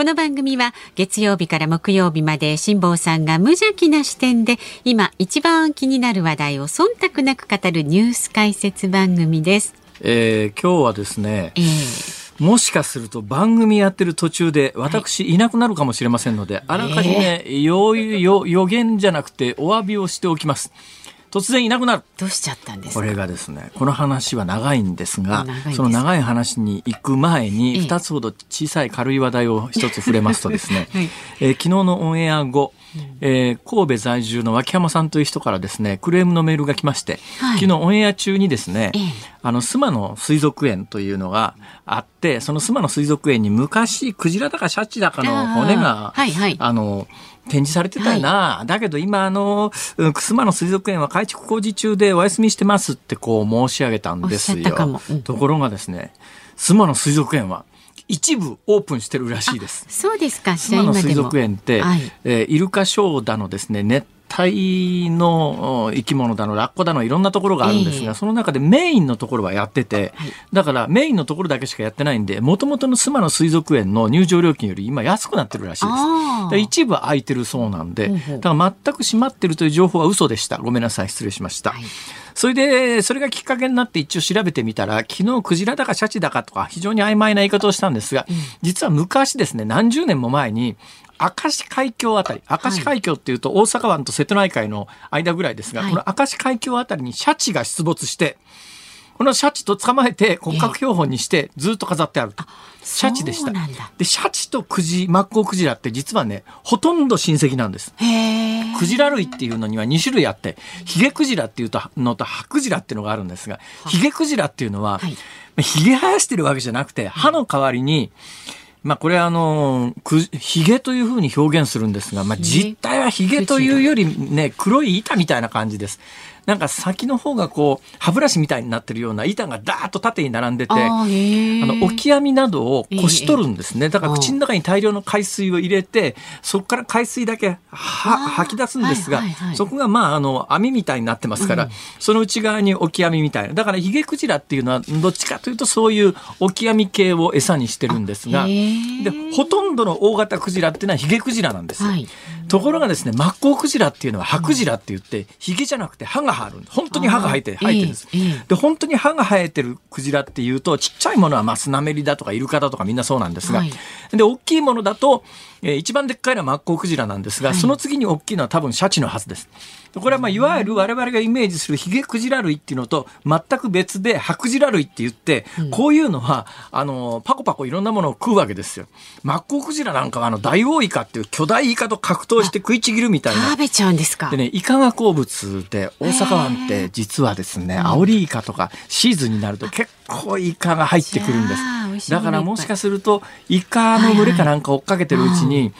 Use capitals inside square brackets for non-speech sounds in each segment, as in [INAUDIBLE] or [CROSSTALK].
この番組は月曜日から木曜日まで辛坊さんが無邪気な視点で今一番気になる話題を忖度なく語るニュース解説番組です。えー、今日はですね、えー、もしかすると番組やってる途中で私いなくなるかもしれませんので、はい、あらかじめ予予言じゃなくてお詫びをしておきます。突然いなくなる。どうしちゃったんですこれがですね、この話は長いんですが、その長い話に行く前に、二つほど小さい軽い話題を一つ触れますとですね、[LAUGHS] はい、えー、昨日のオンエア後、えー、神戸在住の脇山さんという人からですねクレームのメールが来まして、はい、昨日オンエア中にですね、ええ、あの須磨の水族園というのがあってその須磨の水族園に昔クジラだかシャチだかの骨があ、はいはい、あの展示されてたよな、はい、だけど今あの須磨の水族園は改築工事中でお休みしてますってこう申し上げたんですよ。うん、ところがですね須磨の水族園は一部オープンしてるらしいです。そうですか。島の水族園って、はい、えー、イルカショーだのですね、熱帯の生き物だのラッコだのいろんなところがあるんですが、えー、その中でメインのところはやってて、はい、だからメインのところだけしかやってないんでもともとの須磨の水族園の入場料金より今安くなってるらしいです。一部空いてるそうなんで、だから全く閉まってるという情報は嘘でした。ごめんなさい失礼しました。はい。それで、それがきっかけになって一応調べてみたら、昨日クジラだかシャチだかとか非常に曖昧な言い方をしたんですが、実は昔ですね、何十年も前に、明石海峡あたり、明石海峡っていうと大阪湾と瀬戸内海の間ぐらいですが、はい、この明石海峡あたりにシャチが出没して、このシャチと捕まえて骨格標本にしてずっと飾ってあると。シャチでした。で、シャチとクジ、マッコウクジラって実はね、ほとんど親戚なんです。クジラ類っていうのには2種類あって、ヒゲクジラっていうのとハクジラっていうのがあるんですが、ヒゲクジラっていうのは、はい、ヒゲ生やしてるわけじゃなくて、歯の代わりに、まあこれはあの、く、ヒゲというふうに表現するんですが、まあ実態はヒゲというよりね、黒い板みたいな感じです。なんか先の方がこう歯ブラシみたいになってるような板がダーッと縦に並んでてあのオキアミなどをこし取るんですねだから口の中に大量の海水を入れてそこから海水だけ吐き出すんですが、はいはいはい、そこがまああの網みたいになってますから、うん、その内側にオキアミみたいなだからヒゲクジラっていうのはどっちかというとそういうオキアミ系を餌にしてるんですがでほとんどの大型クジラっていうのはヒゲクジラなんですよ。はいところがですね、マッコウクジラっていうのはハクジラって言って、ヒゲじゃなくて歯が生える。本当に歯が生えて、生えてるんです。で、本当に歯が生えてるクジラっていうと、ちっちゃいものはマスナメリだとかイルカだとかみんなそうなんですが、はい、で、大きいものだと、えー、一番でっかいのはマッコウクジラなんですが、はい、その次に大きいのは多分シャチのはずです。これはまあいわゆる我々がイメージするヒゲクジラ類っていうのと全く別でハクジラ類って言って、こういうのはあのパコパコいろんなものを食うわけですよ。マッコウクジラなんかはあのダイオウイカっていう巨大イカと格闘して食いちぎるみたいな。食べちゃうんですか？でねイカが好物で大阪湾って実はですねアオリイカとかシーズンになると結構イカが入ってくるんです。だからもしかするとイカの群れかなんか追っかけてるうちに、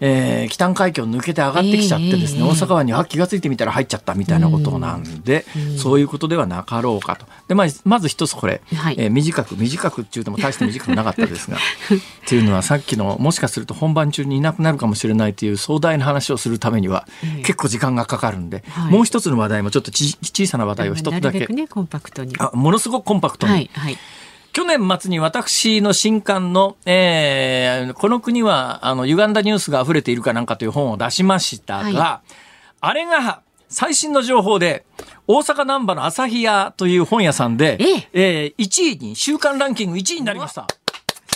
えー、北海峡抜けて上がってきちゃってですね、大阪湾にあ気が付いてみたら入っちゃったみたいなことなんで、そういうことではなかろうかと。で、まあ、まず一つこれ、はい、えー、短く、短くっていうとも大して短くなかったですが、[LAUGHS] っていうのはさっきの、もしかすると本番中にいなくなるかもしれないという壮大な話をするためには、結構時間がかかるんで、はい、もう一つの話題もちょっとち小さな話題を一つだけ。ね、コンパクトに。あ、ものすごくコンパクトに。はい、はい去年末に私の新刊の、えー、この国は、あの、歪んだニュースが溢れているかなんかという本を出しましたが、はい、あれが、最新の情報で、大阪難波の朝日屋という本屋さんで、ええー、1位に、週間ランキング1位になりました。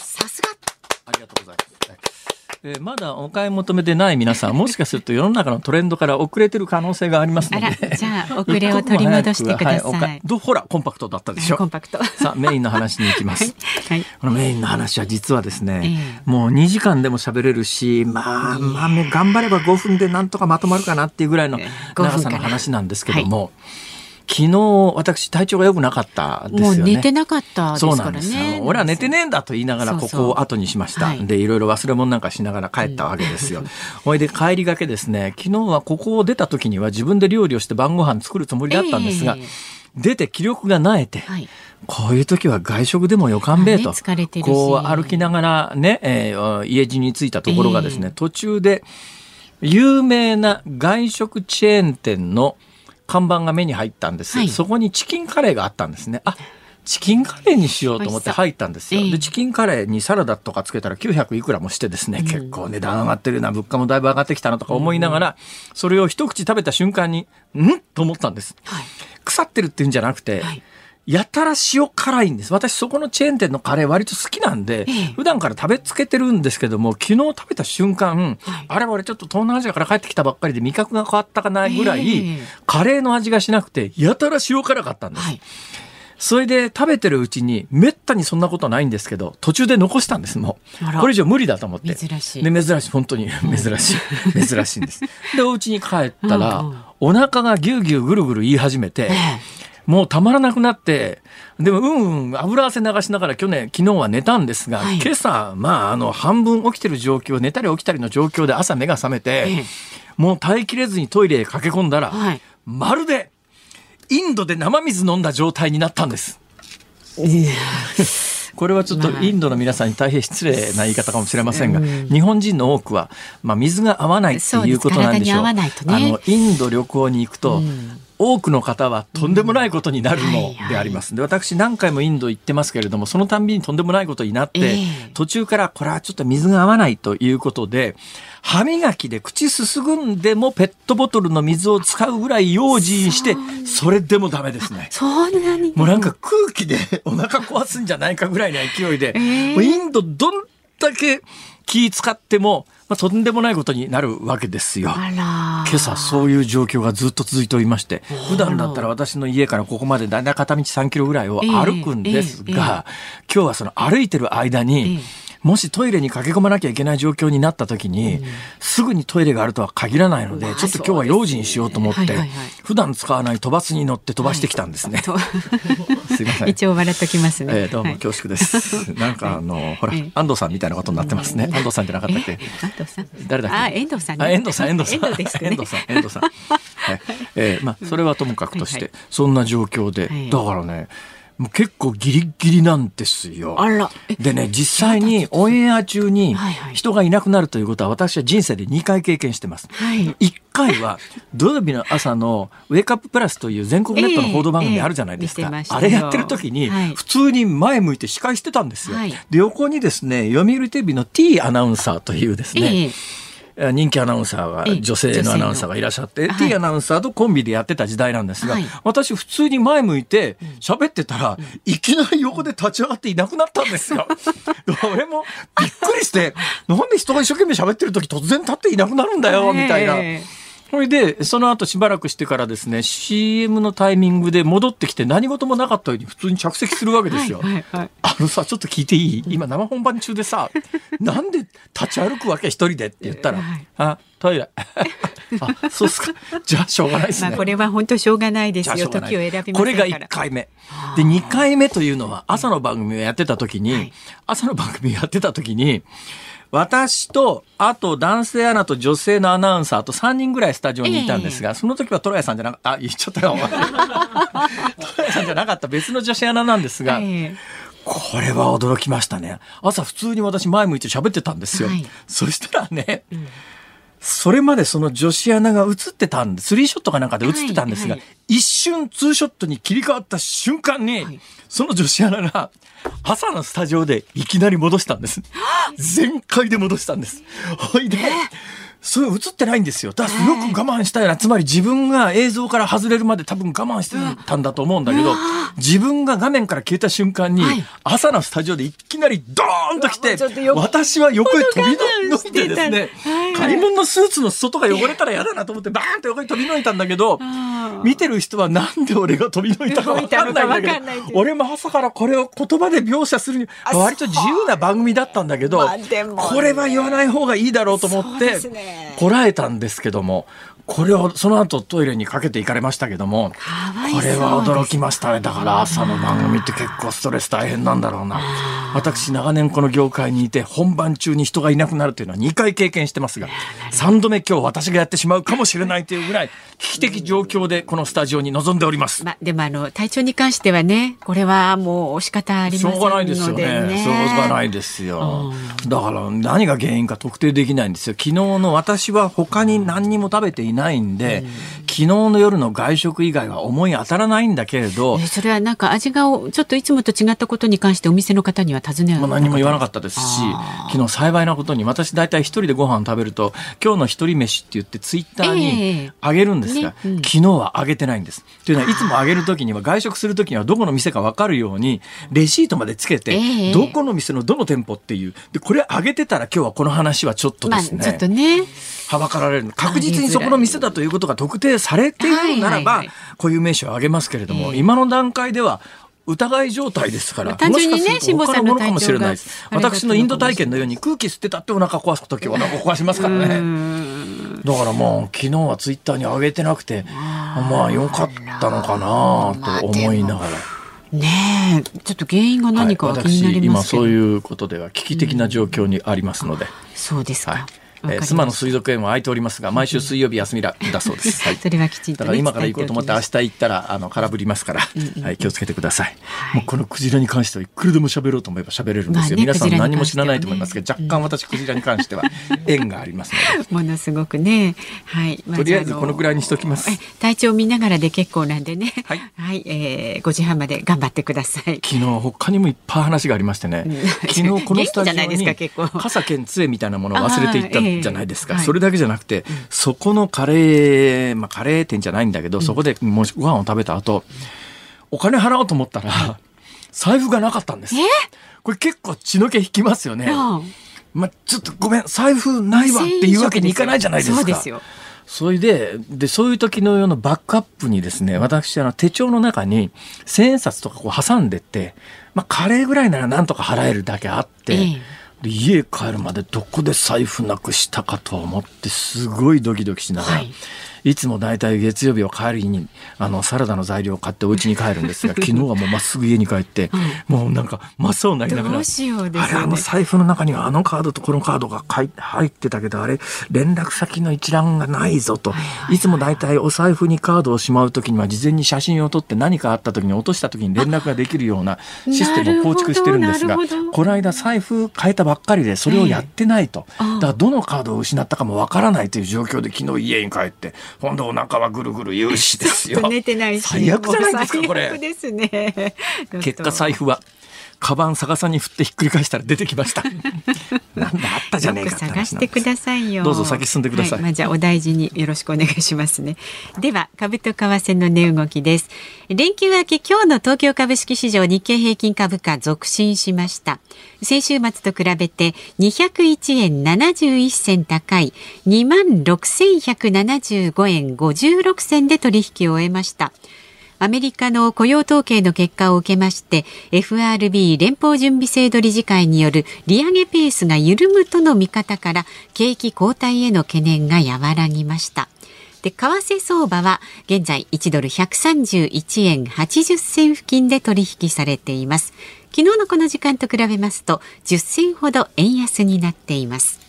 さすが。ありがとうございます。えー、まだお買い求めてない皆さん、もしかすると世の中のトレンドから遅れてる可能性がありますので。じゃあ、遅れを取り戻してください。[LAUGHS] はい、どほら、コンパクトだったでしょ。コンパクト。[LAUGHS] さあ、メインの話に行きます。[LAUGHS] はい、このメインの話は実はですね、えー、もう2時間でも喋れるし、まあ、まあ、頑張れば5分でなんとかまとまるかなっていうぐらいの長さの話なんですけども、昨日私体調が良くなかったですよね。もう寝てなかったですからね。そうなん俺は寝てねえんだと言いながらここを後にしました。そうそうでいろいろ忘れ物なんかしながら帰ったわけですよ。ほ、うん、いで帰りがけですね。昨日はここを出た時には自分で料理をして晩ご飯作るつもりだったんですが。えー出て気力がなえて、はい、こういう時は外食でもよかんべえと、ね、こう歩きながらね、えー、家路に着いたところがですね、えー、途中で有名な外食チェーン店の看板が目に入ったんです、はい、そこにチキンカレーがあったんですね。あチキンカレーにしようと思って入ったんですよ。で、チキンカレーにサラダとかつけたら900いくらもしてですね、結構値段上がってるな、物価もだいぶ上がってきたなとか思いながら、それを一口食べた瞬間に、ん？と思ったんです。はい、腐ってるっていうんじゃなくて、はいやたら塩辛いんです。私そこのチェーン店のカレー割と好きなんで、ええ、普段から食べつけてるんですけども、昨日食べた瞬間、はい、あれ俺ちょっと東南アジアから帰ってきたばっかりで味覚が変わったかないぐらい、え、カレーの味がしなくて、やたら塩辛かったんです。はい。それで食べてるうちにめったにそんなことないんですけど途中で残したんですもう。これ以上無理だと思って。珍しい。で珍しい。本当に珍しい。[LAUGHS] 珍しいんです。でお家に帰ったら、うんうん、お腹がぎゅうぎゅうぐるぐる言い始めて、もうたまらなくなって、でも、うんうん、油汗流しながら去年、昨日は寝たんですが、はい、今朝、まあ、あの、半分起きてる状況、寝たり起きたりの状況で朝目が覚めて、ええ、もう耐えきれずにトイレへ駆け込んだら、はい、まるで、インドで生水飲んだ状態になったんです。これはちょっとインドの皆さんに大変失礼な言い方かもしれませんが、日本人の多くは、まあ、水が合わないっていうことなんでしょう。うね、あのインド旅行に行くと、多くの方はとんでもないことになるのであります。で、私何回もインド行ってますけれども、そのたんびにとんでもないことになって、途中からこれはちょっと水が合わないということで、歯磨きで口すすぐんでもペットボトルの水を使うぐらい用心して、それでもダメですね。そんなにもうなんか空気でお腹壊すんじゃないかぐらいの。勢いで、もうインドどんだけ気使っても、まあ、とんでもないことになるわけですよ。今朝そういう状況がずっと続いておりまして、普段だったら私の家からここまでだいたい片道3キロぐらいを歩くんですが、今日はその歩いてる間に、えーもしトイレに駆け込まなきゃいけない状況になった時に、うん、すぐにトイレがあるとは限らないので、ちょっと今日は用心しようと思って、はいはいはい、普段使わない飛ばすに乗って飛ばしてきたんですね。はい、[LAUGHS] すいません。一応笑っときますね。えー、どうも恐縮です。[LAUGHS] なんかあの、ほら、安藤さんみたいなことになってますね。安藤さんじゃなかったっけ？安藤さん。誰だっけ？あ、遠藤さん、遠藤さん、遠藤さん。[LAUGHS] 遠藤です、ね、遠藤さん、遠藤さん。はい。えー、まあ、それはともかくとして、そんな状況で、だからね、もう結構ギリギリなんですよ。でね、実際にオンエア中に人がいなくなるということは私は人生で2回経験してます。はい、1回は土曜日の朝のウェイクアッププラスという全国ネットの報道番組あるじゃないですか。えーえー、あれやってる時に普通に前向いて司会してたんですよ。はい、で、横にですね、読売テレビの T アナウンサーというですね、えー人気アナウンサーが、女性のアナウンサーがいらっしゃって、T アナウンサーとコンビでやってた時代なんですが、私普通に前向いて喋ってたら、いきなり横で立ち上がっていなくなったんですよ。[LAUGHS] 俺もびっくりして、なんで人が一生懸命喋ってる時突然立っていなくなるんだよ、みたいな。それで、その後しばらくしてからですね、CM のタイミングで戻ってきて何事もなかったように普通に着席するわけですよ。はいはいはい、あのさ、ちょっと聞いていい？今生本番中でさ、[LAUGHS] なんで立ち歩くわけ一人でって言ったら、はい、あ、トイレ。[LAUGHS] あ、そうっすか。じゃあしょうがないですね。まあこれは本当しょうがないですよ。時を選びこれが1回目。で、2回目というのは朝の番組をやってた時に、はい、朝の番組をやってた時に、私と、あと男性アナと女性のアナウンサーと3人ぐらいスタジオにいたんですが、えー、その時はトラヤさんじゃなかった、あ、言っちゃったよ。トラヤさんじゃなかった別の女子アナなんですが、えーこれは驚きましたね。朝普通に私前向いて喋ってたんですよ。はい、そしたらね、うん、それまでその女子アナが映ってたんで、スリーショットかなんかで映ってたんですが、はいはい、一瞬ツーショットに切り替わった瞬間に、はい、その女子アナが朝のスタジオでいきなり戻したんです。全開で戻したんです。ほいで、それ映ってないんですよ。だからよく我慢したよな。つまり自分が映像から外れるまで多分我慢してたんだと思うんだけど、自分が画面から消えた瞬間に、朝のスタジオでいきなりドーンと来て、私は横へ飛び乗いてですね、買い。物のスーツの外が汚れたら嫌だなと思ってバーンと横に飛び乗いたんだけど、見てる人はなんで俺が飛び乗いたか分かんないんだけど、俺も朝からこれを言葉で描写するに、割と自由な番組だったんだけど、これは言わない方がいいだろうと思って、こらえたんですけども、これをその後トイレにかけていかれましたけども、これは驚きましたね。だから朝の番組って結構ストレス大変なんだろうな。私長年この業界にいて本番中に人がいなくなるというのは2回経験してますが3度目今日私がやってしまうかもしれないというぐらい危機的状況でこのスタジオに臨んでおります。まあ、でもあの体調に関してはねこれはもう仕方ありませんので、ね、しょうがないですよね。しょうがないですよ。だから何が原因か特定できないんですよ。昨日の私は他に何にも食べていないんで、うん、昨日の夜の外食以外は思い当たらないんだけれど、それはなんか味がちょっといつもと違ったことに関してお店の方には尋ねは何も言わなかったですし昨日幸いなことに私大体一人でご飯食べると今日の一人飯って言ってツイッターにあげるんですが、えーね。うん、昨日はあげてないんです。というのはいつもあげる時には外食する時にはどこの店か分かるようにレシートまでつけて、えー、どこの店のどの店舗っていう。でこれあげてたら今日はこの話はちょっとですね。まあ、ちょっとねはばかられる確実にそこの店だということが特定されているならば、固有名詞を挙げますけれども、今の段階では疑い状態ですから、単純にね、辛坊さんのかもしれない。私のインド体験のように空気吸ってたってお腹壊す時はお腹壊しますからね。だからもう昨日はツイッターに上げてなくて、まあよかったのかなと思いながら。ねえ、ちょっと原因が何か気になりますけど、はい、今そういうことでは危機的な状況にありますので。うん、そうですか。はいえー、妻の水族園は空いておりますが、毎週水曜日休みだだそうです。[LAUGHS] はい、それはきちんと、ね、だから今から行こうと思って明日行ったらあの空振りますから、はい、気をつけてください。はい、もうこのクジラに関してはいくらでも喋ろうと思えば喋れるんですよ。ね、皆さん何も知らないと思いますけど、若干私クジラに関しては [LAUGHS] 縁がありますので。[LAUGHS] ものすごくね、はい。とりあえずこのぐらいにしときます。体調見ながらで結構なんでね。はい。はい、えー、5時半まで頑張ってください。昨日他にもいっぱい話がありましてね。昨日このスタジオに傘兼杖みたいなものを忘れていったじゃないですか。それだけじゃなくて、そこのカレー、まあ、カレー店じゃないんだけど、そこでもしご飯を食べた後、お金払おうと思ったら、財布がなかったんです。これ結構血の気引きますよね。まあ、ちょっとごめん、財布ないわっていうわけにいかないじゃないですか。そうですよ。それで、で、そういう時の用のバックアップにですね、私、あの、手帳の中に千円札とかこう挟んでって、まあ、カレーぐらいならなんとか払えるだけあって、え家帰るまでどこで財布なくしたかと思ってすごいドキドキしながら、はい、いつも大体月曜日を帰る日にあのサラダの材料を買ってお家に帰るんですが [LAUGHS] 昨日はもうまっすぐ家に帰って、うん、もうなんか真っ青になりながらね、あれあの財布の中にはあのカードとこのカードが入ってたけどあれ連絡先の一覧がないぞと、いつも大体お財布にカードをしまう時には事前に写真を撮って何かあった時に落とした時に連絡ができるようなシステムを構築してるんですがこの間財布変えたばっかりでそれをやってないと、えー、だからどのカードを失ったかもわからないという状況で昨日家に帰って今度お腹はぐるぐる言うしですよ。[LAUGHS] 寝てないし。最悪じゃないですか、これ。ですね。[LAUGHS] 結果財布はカバン逆さに振ってひっくり返したら出てきました。[LAUGHS] なんだあったじゃねえか探してくださいよ。どうぞ先進んでください。はい、まあじゃあお大事によろしくお願いしますね。では株と為替の値動きです。連休明け今日の東京株式市場日経平均株価続伸しました。先週末と比べて201円71銭高い2万6175円56銭で取引を終えました。アメリカの雇用統計の結果を受けまして FRB 連邦準備制度理事会による利上げペースが緩むとの見方から景気後退への懸念が和らぎました。で為替相場は現在1ドル131円80銭付近で取引されています。昨日のこの時間と比べますと10銭ほど円安になっています。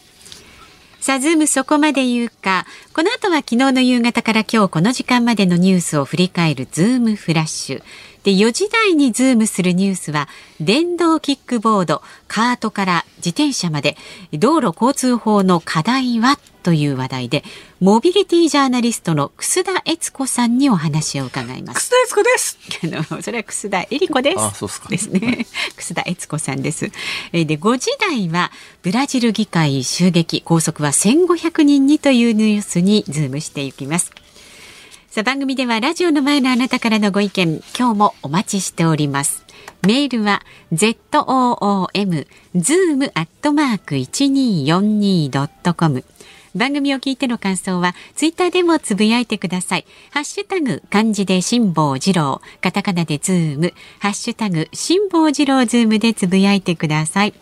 さあ、ズームそこまで言うか。この後は昨日の夕方から今日この時間までのニュースを振り返るズームフラッシュ。で、4時台にズームするニュースは、電動キックボード、カートから自転車まで、道路交通法の課題はという話題で、モビリティジャーナリストの楠田悦子さんにお話を伺います。楠田悦子です。あの、それは楠田恵理子です。あ、そうですか。ですね。楠田悦子さんです。えで、5時台は、ブラジル議会襲撃、拘束は1500人にというニュースにズームしていきます。さあ、番組ではラジオの前のあなたからのご意見、今日もお待ちしております。メールは zoom zoom アットマーク一二四二ドットコム。番組を聞いての感想はツイッターでもつぶやいてください。ハッシュタグ漢字で辛坊治郎、カタカナでズーム、ハッシュタグ辛坊治郎ズームでつぶやいてください。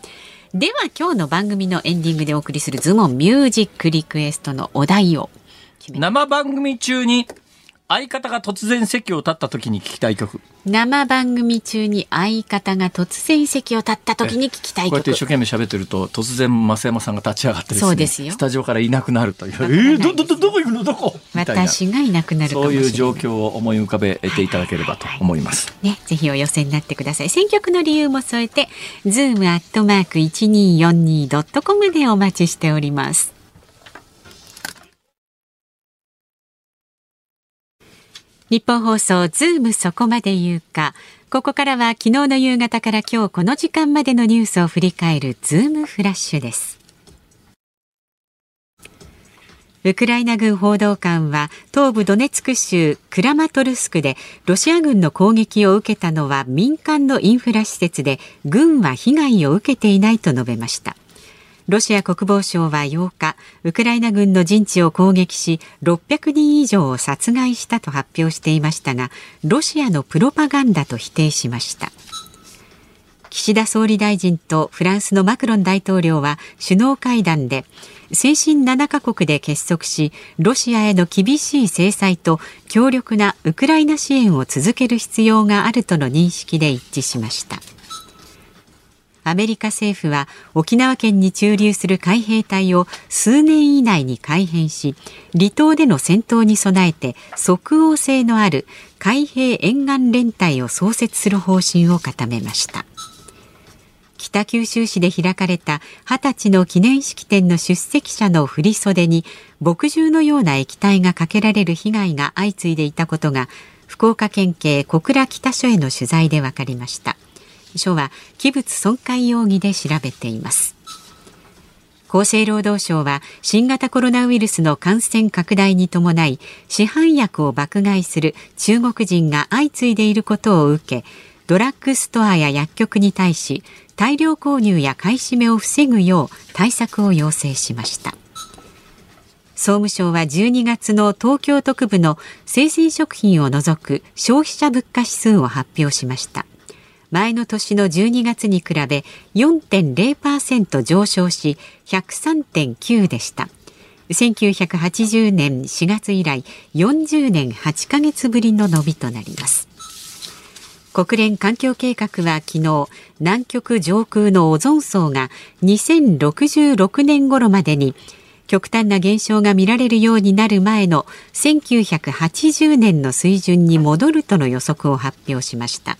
では今日の番組のエンディングでお送りする Zoom on Music リクエストのお題を生番組中に相方が突然席を立った時に聞きたい曲。生番組中に相方が突然席を立った時に聞きたい曲。こうやって一生懸命喋ってると突然増山さんが立ち上がってねそうですよ。スタジオからいなくなるという。えー、どどどどこ行くの？どこ？私がいなくなるそういう状況を思い浮かべていただければと思います、はい。はいはい、ねぜひお寄せになってください。選曲の理由も添えてズームアットマーク一二四二ドットコムでお待ちしております日本放送ズームそこまで言うか。ここからは昨日の夕方から今日この時間までのニュースを振り返るズームフラッシュです。ウクライナ軍報道官は東部ドネツク州クラマトルスクでロシア軍の攻撃を受けたのは民間のインフラ施設で軍は被害を受けていないと述べました。ロシア国防省は8日ウクライナ軍の陣地を攻撃し600人以上を殺害したと発表していましたがロシアのプロパガンダと否定しました岸田総理大臣とフランスのマクロン大統領は首脳会談で先進7カ国で結束しロシアへの厳しい制裁と強力なウクライナ支援を続ける必要があるとの認識で一致しました。アメリカ政府は沖縄県に駐留する海兵隊を数年以内に改編し離島での戦闘に備えて即応性のある海兵沿岸連隊を創設する方針を固めました。北九州市で開かれた20歳の記念式典の出席者の振袖に墨汁のような液体がかけられる被害が相次いでいたことが福岡県警小倉北署への取材で分かりました。署は器物損壊容疑で調べています。厚生労働省は新型コロナウイルスの感染拡大に伴い市販薬を爆買いする中国人が相次いでいることを受けドラッグストアや薬局に対し大量購入や買い占めを防ぐよう対策を要請しました。総務省は12月の東京都部の生鮮食品を除く消費者物価指数を発表しました。前の年の12月に比べ4.0%上昇し103.9でした。1980年4月以来40年8ヶ月ぶりの伸びとなります。国連環境計画は昨日南極上空のオゾン層が2066年頃までに極端な現象が見られるようになる前の1980年の水準に戻るとの予測を発表しました。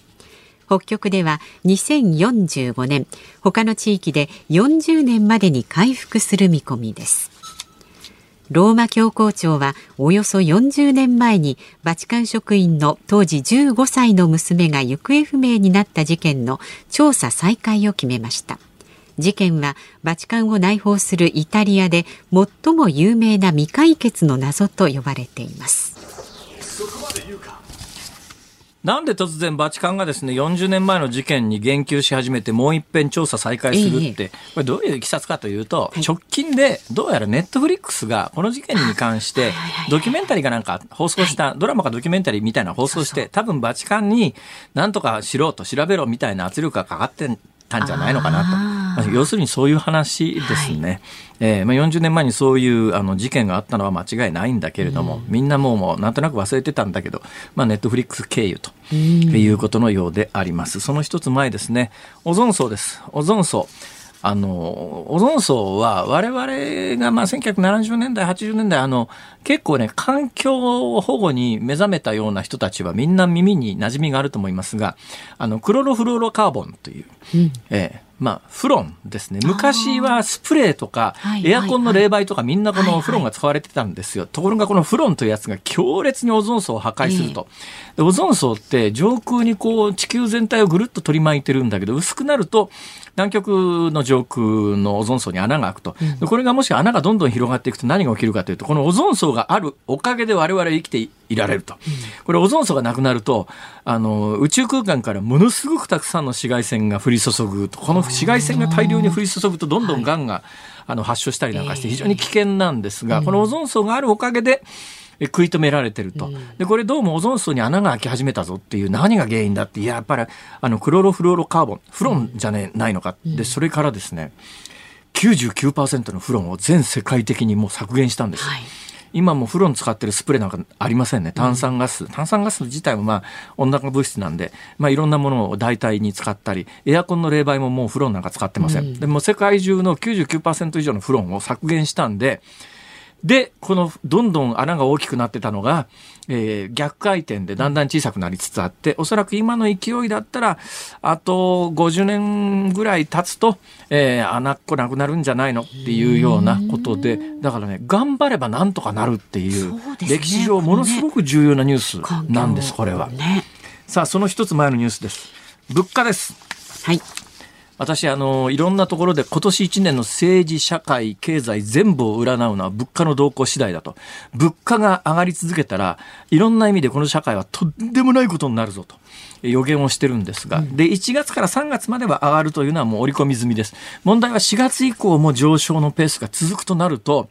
北極では2045年他の地域で40年までに回復する見込みです。ローマ教皇庁はおよそ40年前にバチカン職員の当時15歳の娘が行方不明になった事件の調査再開を決めました。事件はバチカンを内包するイタリアで最も有名な未解決の謎と呼ばれています。なんで突然バチカンがですね40年前の事件に言及し始めてもう一遍調査再開するって、これどういういきさつかというと、直近でどうやらネットフリックスがこの事件に関してドキュメンタリーかなんか放送した、ドラマかドキュメンタリーみたいな放送して多分バチカンになんとかしろと調べろみたいな圧力がかかってたんじゃないのかなと。[LAUGHS] 要するにそういう話ですね。はい、えー、まあ、40年前にそういうあの事件があったのは間違いないんだけれども、うん、みんなもうもうなんとなく忘れてたんだけど、まあ、ネットフリックス経由ということのようであります。その一つ前ですね、オゾン層です。オゾン層。あの、オゾン層は我々がまあ1970年代、80年代、あの、結構ね、環境保護に目覚めたような人たちはみんな耳に馴染みがあると思いますが、あの、クロロフローロカーボンという、うん、えーまあ、フロンですね。昔はスプレーとか、エアコンの冷媒とかみんなこのフロンが使われてたんですよ。ところがこのフロンというやつが強烈にオゾン層を破壊すると。でオゾン層って上空にこう地球全体をぐるっと取り巻いてるんだけど、薄くなると南極の上空のオゾン層に穴が開くと。でこれがもし穴がどんどん広がっていくと何が起きるかというと、このオゾン層があるおかげで我々生きていられると。これオゾン層がなくなると、あの、宇宙空間からものすごくたくさんの紫外線が降り注ぐと。この紫外線が大量に降り注ぐとどんどんがんが、あの発症したりなんかして非常に危険なんですが、このオゾン層があるおかげで、食い止められてると。で、これどうもオゾン層に穴が開き始めたぞっていう何が原因だって、いや、やっぱりあのクロロフローロカーボン、フロンじゃねないのか。で、それからですね、99%のフロンを全世界的にもう削減したんです。はい今も風呂に使ってるスプレーなんかありませんね。炭酸ガス。炭酸ガス自体もまあ温暖化物質なんで、まあいろんなものを代替に使ったり、エアコンの冷媒ももう風呂なんか使ってません。うん、でも世界中の99%以上の風呂を削減したんで、で、このどんどん穴が大きくなってたのが、えー、逆回転でだんだん小さくなりつつあって、おそらく今の勢いだったら、あと50年ぐらい経つと、えー、穴っこなくなるんじゃないの？っていうようなことで、だからね、頑張ればなんとかなるっていう、歴史上ものすごく重要なニュースなんです、これは。さあ、その一つ前のニュースです。物価です。はい。私、あの、いろんなところで今年1年の政治、社会、経済全部を占うのは物価の動向次第だと。物価が上がり続けたら、いろんな意味でこの社会はとんでもないことになるぞと。予言をしてるんですが、で1月から3月までは上がるというのはもう織り込み済みです。問題は4月以降も上昇のペースが続くとなると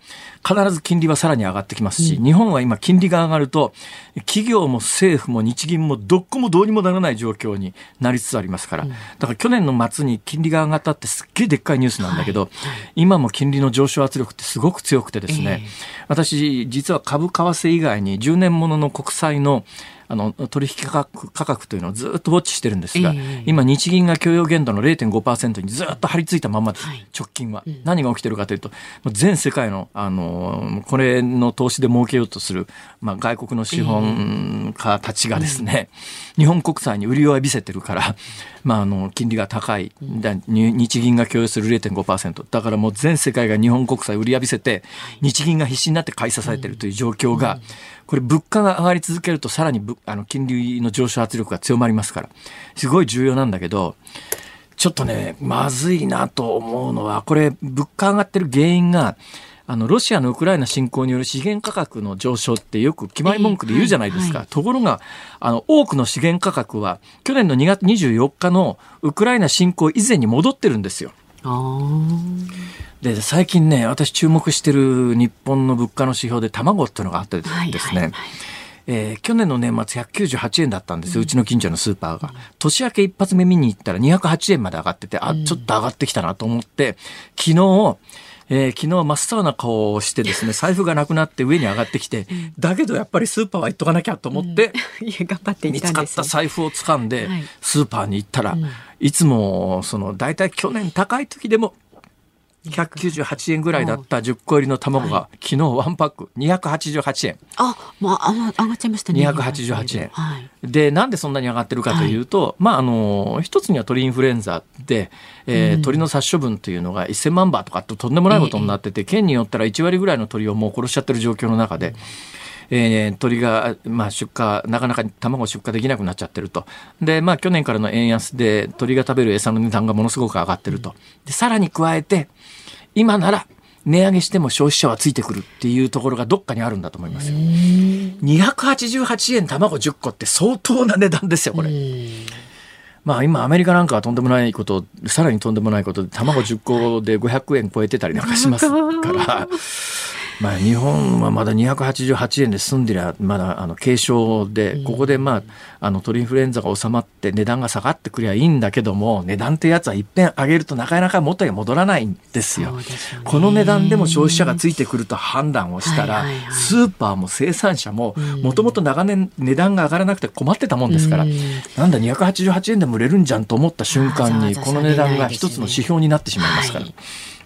必ず金利はさらに上がってきますし、うん、日本は今金利が上がると企業も政府も日銀もどこもどうにもならない状況になりつつありますから、だから去年の末に金利が上がったってすっげえでっかいニュースなんだけど、はい、今も金利の上昇圧力ってすごく強くてですね、えー、私実は株為替以外に10年ものの国債のあの取引価格価格というのをずっとウォッチしてるんですが、えー、今、日銀が許容限度の0.5%にずっと張り付いたままです、はい、直近は、うん、何が起きてるかというと、全世界のあのこれの投資で儲けようとする、まあ、外国の資本家たちがですね、えー、日本国債に売りを浴びせてるから、まあ、あの金利が高い、日銀が許容する0.5%、だからもう全世界が日本国債売り浴びせて、日銀が必死になって買い支えてるという状況が、これ物価が上がり続けるとさらにあの金利の上昇圧力が強まりますから、すごい重要なんだけど、ちょっとね、まずいなと思うのは、これ物価上がってる原因が、あの、ロシアのウクライナ侵攻による資源価格の上昇ってよく決まり文句で言うじゃないですか。ところが、あの、多くの資源価格は去年の2月24日のウクライナ侵攻以前に戻ってるんですよ。で最近ね私注目してる日本の物価の指標で卵っていうのがあってですね、はいはいはい。えー、去年の年末198円だったんですよ、うちの近所のスーパーが。年明け一発目見に行ったら208円まで上がってて、あ、ちょっと上がってきたなと思って、昨日、えー、昨日真っ青な顔をしてですね、[LAUGHS] 財布がなくなって上に上がってきて、だけどやっぱりスーパーは行っとかなきゃと思って、[LAUGHS] 頑張って見つかった財布を掴んで、スーパーに行ったら、いつも、その、大体去年高い時でも、198円ぐらいだった10個入りの卵が、昨日ワンパック288円。あ、まあ、上がっちゃいましたね。288円。はい、で、なんでそんなに上がってるかというと、はい、まあ、あの、一つには鳥インフルエンザで、えー、うん、鳥の殺処分というのが1000万羽とかととんでもないことになってて、えー、県によったら1割ぐらいの鳥をもう殺しちゃってる状況の中で、えー、鳥が、まあ、出荷、なかなか卵出荷できなくなっちゃってると。で、まあ、去年からの円安で鳥が食べる餌の値段がものすごく上がってると。で、さらに加えて、今なら値上げしても消費者はついてくるっていうところがどっかにあるんだと思いますよ。288円卵10個って相当な値段ですよ、これ。まあ今アメリカなんかはとんでもないこと、さらにとんでもないことで卵10個で500円超えてたりなんかしますから、まあ、日本はまだ288円で済んでりゃまだあの軽症でここで、まあ、あの鳥インフルエンザが収まって値段が下がってくりゃいいんだけども値段ってやつはいっぺん上げるとなかなか元へ戻らないんですよ。この値段でも消費者がついてくると判断をしたら、スーパーも生産者ももともと長年値段が上がらなくて困ってたもんですから、なんだ288円でも売れるんじゃんと思った瞬間にこの値段が一つの指標になってしまいますから。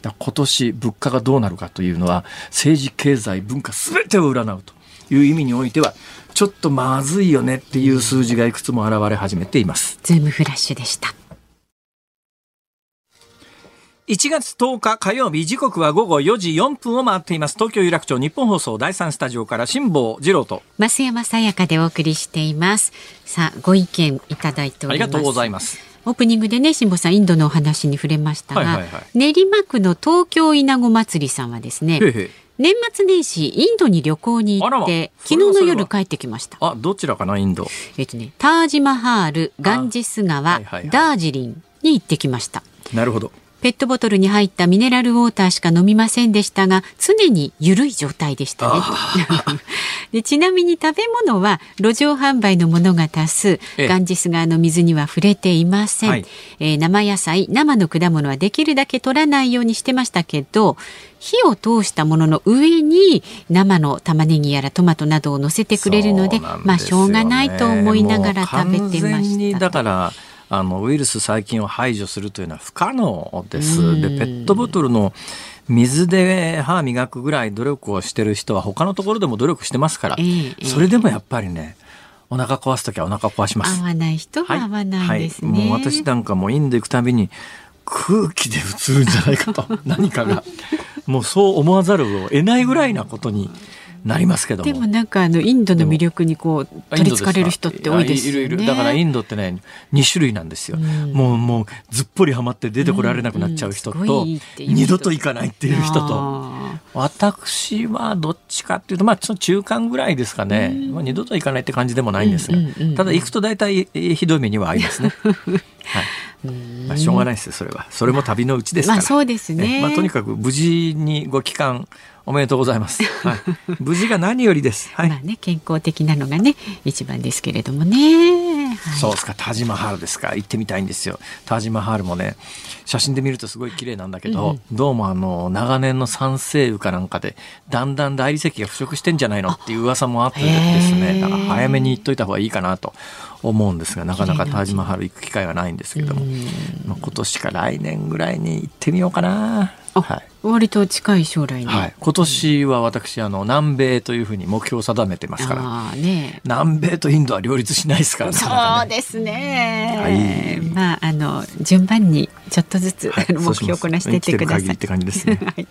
今年物価がどうなるかというのは政治経済文化全てを占うという意味においてはちょっとまずいよねっていう数字がいくつも現れ始めています。ズームフラッシュでした。1月10日火曜日時刻は午後4時4分を回っています。東京有楽町日本放送第3スタジオから辛坊治郎と。増山さやかでお送りしています。さあご意見いただいております。ありがとうございますオープニングでね辛坊さんインドのお話に触れましたが、はいはいはい、練馬区の東京稲子祭りさんはですね年末年始インドに旅行に行って昨日の夜帰ってきました。あどちらかなインド。えっとねタージマハールガンジス川、はいはいはい、ダージリンに行ってきました。なるほどペットボトルに入ったミネラルウォーターしか飲みませんでしたが常に緩い状態でしたね。[LAUGHS] でちなみに食べ物は路上販売のものが多数ガンジス川の水には触れていません、はい、えー、生野菜生の果物はできるだけ取らないようにしてましたけど火を通したものの上に生の玉ねぎやらトマトなどを乗せてくれるので、ね、まあしょうがないと思いながら食べてました。だからあのウイルス細菌を排除するというのは不可能です。でペットボトルの水で歯磨くぐらい努力をしてる人は他のところでも努力してますから、えー、それでもやっぱりねお腹壊す時はお腹壊します。合わない人は合わないですね、はい。はい、もう私なんかもインド行くたびに空気で映るんじゃないかと。[LAUGHS] 何かが。もうそう思わざるを得ないぐらいなことになりますけどでもなんかあのインドの魅力にこう取りつかれる人って多いですよね。いるいるだからインドってね2種類なんですよ。うん、もうもうずっぽりはまって出てこられなくなっちゃう人と、うんうん、二度と行かないっていう人と。私はどっちかっていうとまあその中間ぐらいですかね、まあ、二度と行かないって感じでもないんですが、ただ行くと大体ひどい目には遭いますね。[LAUGHS] はい。まあ、しょうがないですそれは。それも旅のうちですから、まあ、そうですね、まあ、とにかく無事にご帰還おめでとうございます。はい、[LAUGHS] 無事が何よりです。はい、まあね健康的なのがね一番ですけれどもね。はい、そうですか。タジマハルですか。行ってみたいんですよ。タジマハルもね写真で見るとすごい綺麗なんだけど、うん、どうもあの長年の酸性雨かなんかでだんだん大理石が腐食してんじゃないのっていう噂もあってですね。だから早めに行っといた方がいいかなと思うんですがなかなかタージマハル行く機会はないんですけども、まあ、今年か来年ぐらいに行ってみようかな。はい、割と近い将来に、はい、今年は私あの南米というふうに目標を定めてますから、ね、南米とインドは両立しないですから、ね、そうですね、はい、まああの順番にちょっとずつ、はい、目標をこなしていってください。って感じですね、[LAUGHS] はい、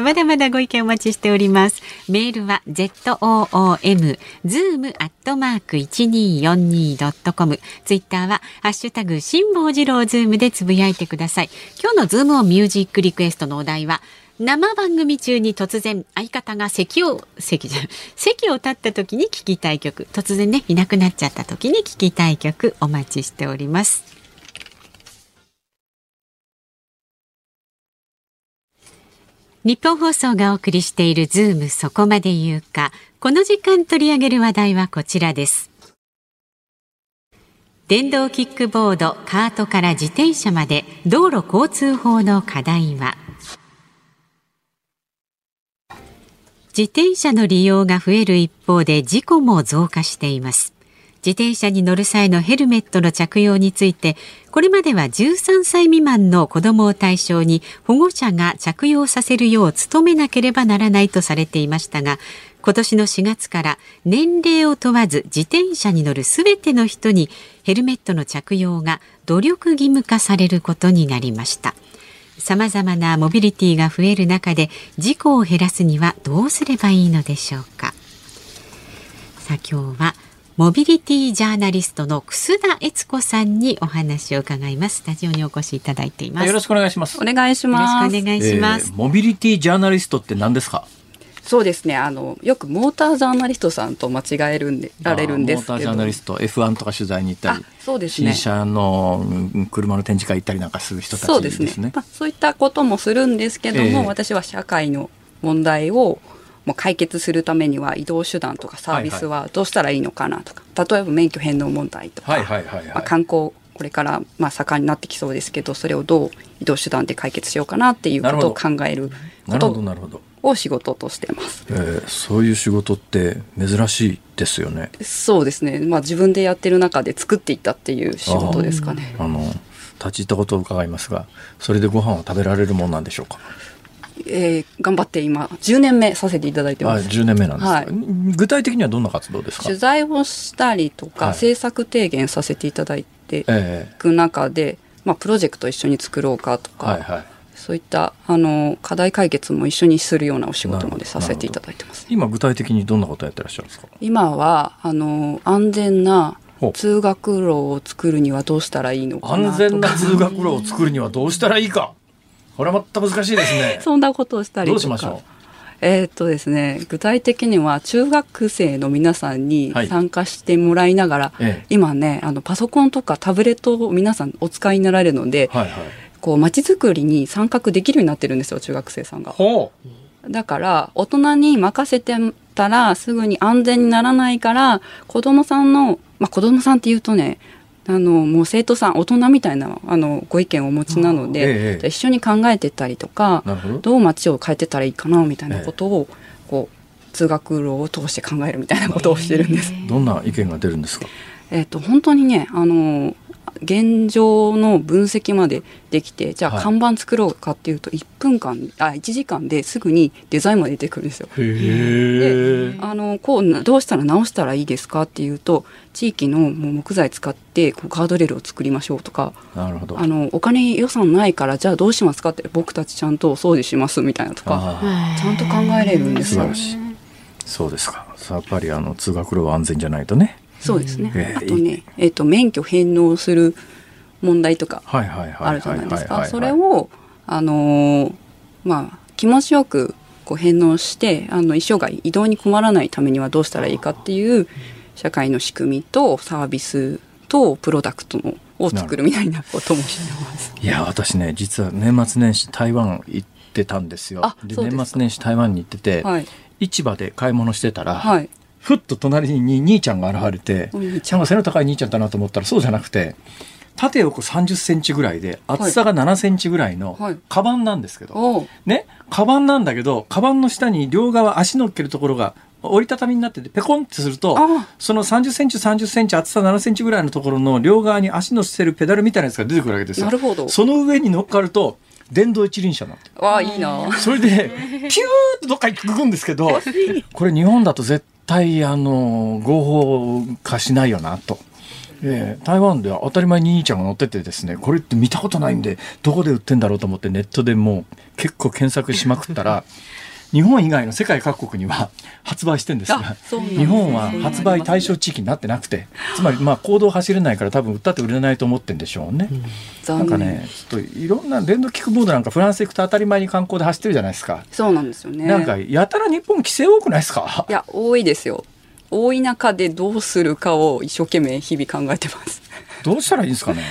まだまだご意見お待ちしております。メールは z o o m zoom アットマーク一二四二ドットコム。ツイッターはハッシュタグ辛坊治郎ズームでつぶやいてください。今日のズームオンミュージックリクエストのお題は生番組中に突然相方が席を席じゃ席を立った時に聞きたい曲。突然ねいなくなっちゃった時に聞きたい曲お待ちしております。日本放送がお送りしているズームそこまで言うか。この時間取り上げる話題はこちらです。電動キックボードカートから自転車まで道路交通法の課題は自転車の利用が増える一方で事故も増加しています自転車に乗る際のヘルメットの着用についてこれまでは13歳未満の子どもを対象に保護者が着用させるよう努めなければならないとされていましたが今年の4月から年齢を問わず自転車に乗るすべての人にヘルメットの着用が努力義務化されることになりました。様々なモビリティが増える中で事故を減らすにはどうすればいいのでしょうか。さあ今日はモビリティジャーナリストの楠田悦子さんにお話を伺います。スタジオにお越しいただいています。よろしくお願いします。お願いしますよろしくお願いします、えー、モビリティジャーナリストって何ですか？そうですね。あのよくモータージャーナリストさんと間違えるんでられるんですモータージャーナリスト F1 とか取材に行ったりそうですね。新車の車の展示会行ったりなんかする人たちですね。そうですね、まあ、そういったこともするんですけども、えー、私は社会の問題をもう解決するためには移動手段とかサービスはどうしたらいいのかなとか、はいはい、例えば免許返納問題とか、はいはいはいはい。まあ、観光これからまあ盛んになってきそうですけどそれをどう移動手段で解決しようかなっていうことを考えることを仕事としてます、えー、そういう仕事って珍しいですよね。そうですね、まあ、自分でやってる中で作っていったっていう仕事ですかね。あの立ち入ったことを伺いますがそれでご飯を食べられるもんなんでしょうか？えー、頑張って今10年目させていただいてます。あ10年目なんですはい、具体的にはどんな活動ですか？取材をしたりとか、はい、政策提言させていただいていく中で、えー、まあ、プロジェクト一緒に作ろうかとか、はいはい、そういったあの課題解決も一緒にするようなお仕事までさせていただいてます、今具体的にどんなことやってらっしゃるんですか？今はあの安全な通学路を作るにはどうしたらいいのか安全な通学路を作るにはどうしたらいいか。これはまた難しいですね。そんなことをしたりどうしましょう？えー、っとですね、具体的には中学生の皆さんに参加してもらいながら、はい、今ねあのパソコンとかタブレットを皆さんお使いになられるので、はいはいこう街づくりに参画できるようになってるんですよ中学生さんが。だから大人に任せてたらすぐに安全にならないから子供さんのまあ子供さんっていうとねあのもう生徒さん大人みたいなあのご意見をお持ちなので、ええ、一緒に考えてたりとかど。う街を変えてたらいいかなみたいなことを、こう通学路を通して考えるみたいなことをしてるんです。どんな意見が出るんですか？えっ、と本当にねあの現状の分析までできてじゃあ看板作ろうかっていうと1分間あ1時間ですぐにデザインまで出てくるんですよ。であのこうどうしたら直したらいいですかっていうと地域のもう木材使ってこうガードレールを作りましょうとかなるほどあのお金予算ないからじゃあどうしますかって僕たちちゃんとお掃除しますみたいなとかちゃんと考えれるんですよ。そうですかやっぱりあの通学路は安全じゃないとね。そうですね。あとね、えっ、ー、と免許返納する問題とかあるじゃないですか。それをあのー、まあ気持ちよくこう返納してあの一生涯移動に困らないためにはどうしたらいいかっていう社会の仕組みとサービスとプロダクトのを作るみたいなこともしてます。いや私ね実は年末年始台湾行ってたんですよ。で年末年始台湾に行ってて、はい、市場で買い物してたら、はい、ふっと隣に兄ちゃんが現れて、なんか背の高い兄ちゃんだなと思ったらそうじゃなくて縦横30センチぐらいで厚さが7センチぐらいのカバンなんですけど、はい、ねカバンなんだけどカバンの下に両側足乗っけるところが折りたたみになっててペコンってするとその30センチ30センチ厚さ7センチぐらいのところの両側に足乗せるペダルみたいなやつが出てくるわけですよ。なるほど。その上に乗っかると電動一輪車なんて。わあいいな。それでピューッとどっか行くんですけどこれ日本だと絶対あの合法化しないよなと。えー、台湾では当たり前に兄ちゃんが乗っててですねこれって見たことないんでどこで売ってんだろうと思ってネットでもう結構検索しまくったら日本以外の世界各国には [LAUGHS] 発売してんですが日本は発売対象地域になってなくてつまりまあ行動走れないから多分売ったって売れないと思ってんでしょうね。うん、なんかねちょっといろんな電動キックボードなんかフランス行くと当たり前に観光で走ってるじゃないですか。そうなんですよね。なんかやたら日本規制多くないですか？いや多いですよ。多い中でどうするかを一生懸命日々考えてます。どうしたらいいんですかね。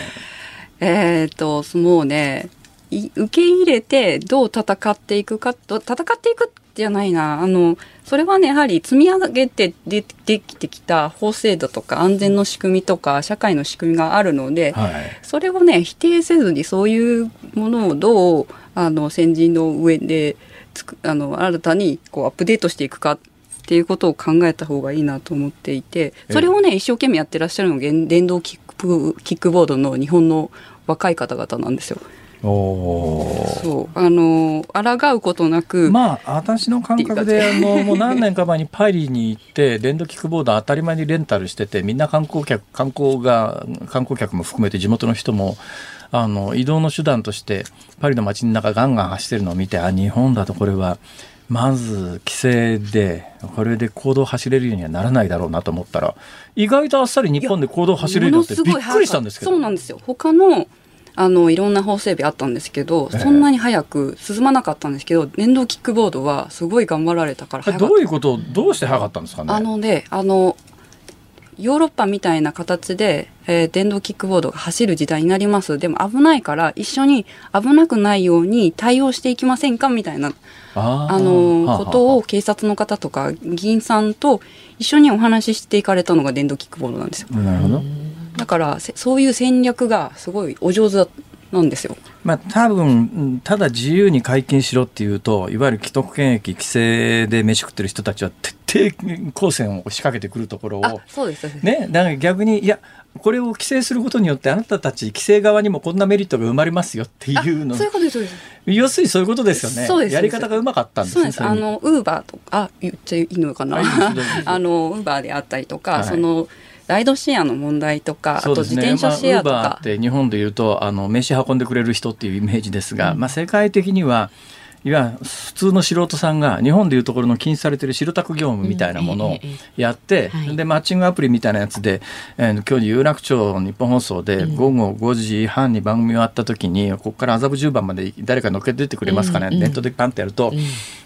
えっともうね受け入れてどう戦っていくかと戦っていくじゃないな。あのそれはねやはり積み上げてでできてきた法制度とか安全の仕組みとか社会の仕組みがあるので、はい、それをね否定せずにそういうものをどうあの先人の上でつくあの新たにこうアップデートしていくかっていうことを考えた方がいいなと思っていてそれをね一生懸命やってらっしゃるのが電動キックキックボードの日本の若い方々なんですよ。そう。あの抗うことなく。まあ私の感覚であのもう何年か前にパリに行って [LAUGHS] 電動キックボード当たり前にレンタルしててみんな観光客観光が観光客も含めて地元の人もあの移動の手段としてパリの街の中ガンガン走ってるのを見てあ日本だとこれはまず規制でこれで行動走れるようにはならないだろうなと思ったら意外とあっさり日本で行動走れるようになってびっくりしたんですけど。そうなんですよ。他のあのいろんな法整備あったんですけど、そんなに早く進まなかったんですけど電動キックボードはすごい頑張られたからどういうことどうして早かったんですかね？あのであのヨーロッパみたいな形で、えー、電動キックボードが走る時代になります。でも危ないから一緒に危なくないように対応していきませんか？みたいなあのことを警察の方とか議員さんと一緒にお話ししていかれたのが電動キックボードなんですよ。なるほどだからそういう戦略がすごいお上手なんですよ。まあ、多分ただ自由に解禁しろっていうといわゆる既得権益規制で飯食ってる人たちは徹底抗戦を仕掛けてくるところをそうですねだから逆にいやこれを規制することによってあなたたち規制側にもこんなメリットが生まれますよっていうの。そういうことです要するにそういうことですよね。そうですやり方がうまかったんですねあのウーバーとかあ言っちゃいいのかな。[LAUGHS] あのウーバーであったりとか、はい、そのライドシェアの問題とか、あと自転車シェアとか。まあ、って日本でいうとあの飯運んでくれる人っていうイメージですが、うん、まあ、世界的にはいわ普通の素人さんが日本でいうところの禁止されてる白タク業務みたいなものをやって、でマッチングアプリみたいなやつで、えー、今日有楽町日本放送で午後5時半に番組終わった時にここから麻布十番まで誰か乗っけて出てくれますかね、ネットでパンってやると、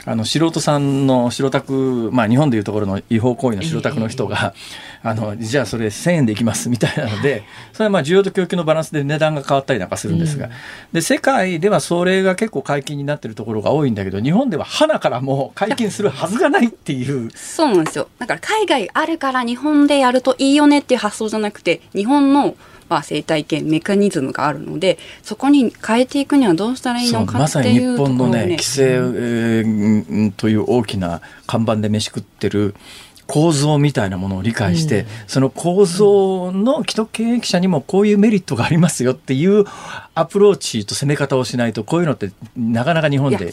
あの素人さんの白タク、まあ、日本でいうところの違法行為の白タクの人が、えー、あのじゃあそれ1000円でいきますみたいなので [LAUGHS] それはまあ需要と供給のバランスで値段が変わったりなんかするんですが、うん、で世界ではそれが結構解禁になってるところが多いんだけど日本では花からもう解禁するはずがないっていう。そうなんですよ。だから海外あるから日本でやるといいよねっていう発想じゃなくて日本のまあ、生態系メカニズムがあるのでそこに変えていくにはどうしたらいいのかっていうところ、ね、まさに日本のね規制、えー、という大きな看板で飯食ってる構造みたいなものを理解して、うん、その構造の既得権益者にもこういうメリットがありますよっていうアプローチと攻め方をしないとこういうのってなかなか日本で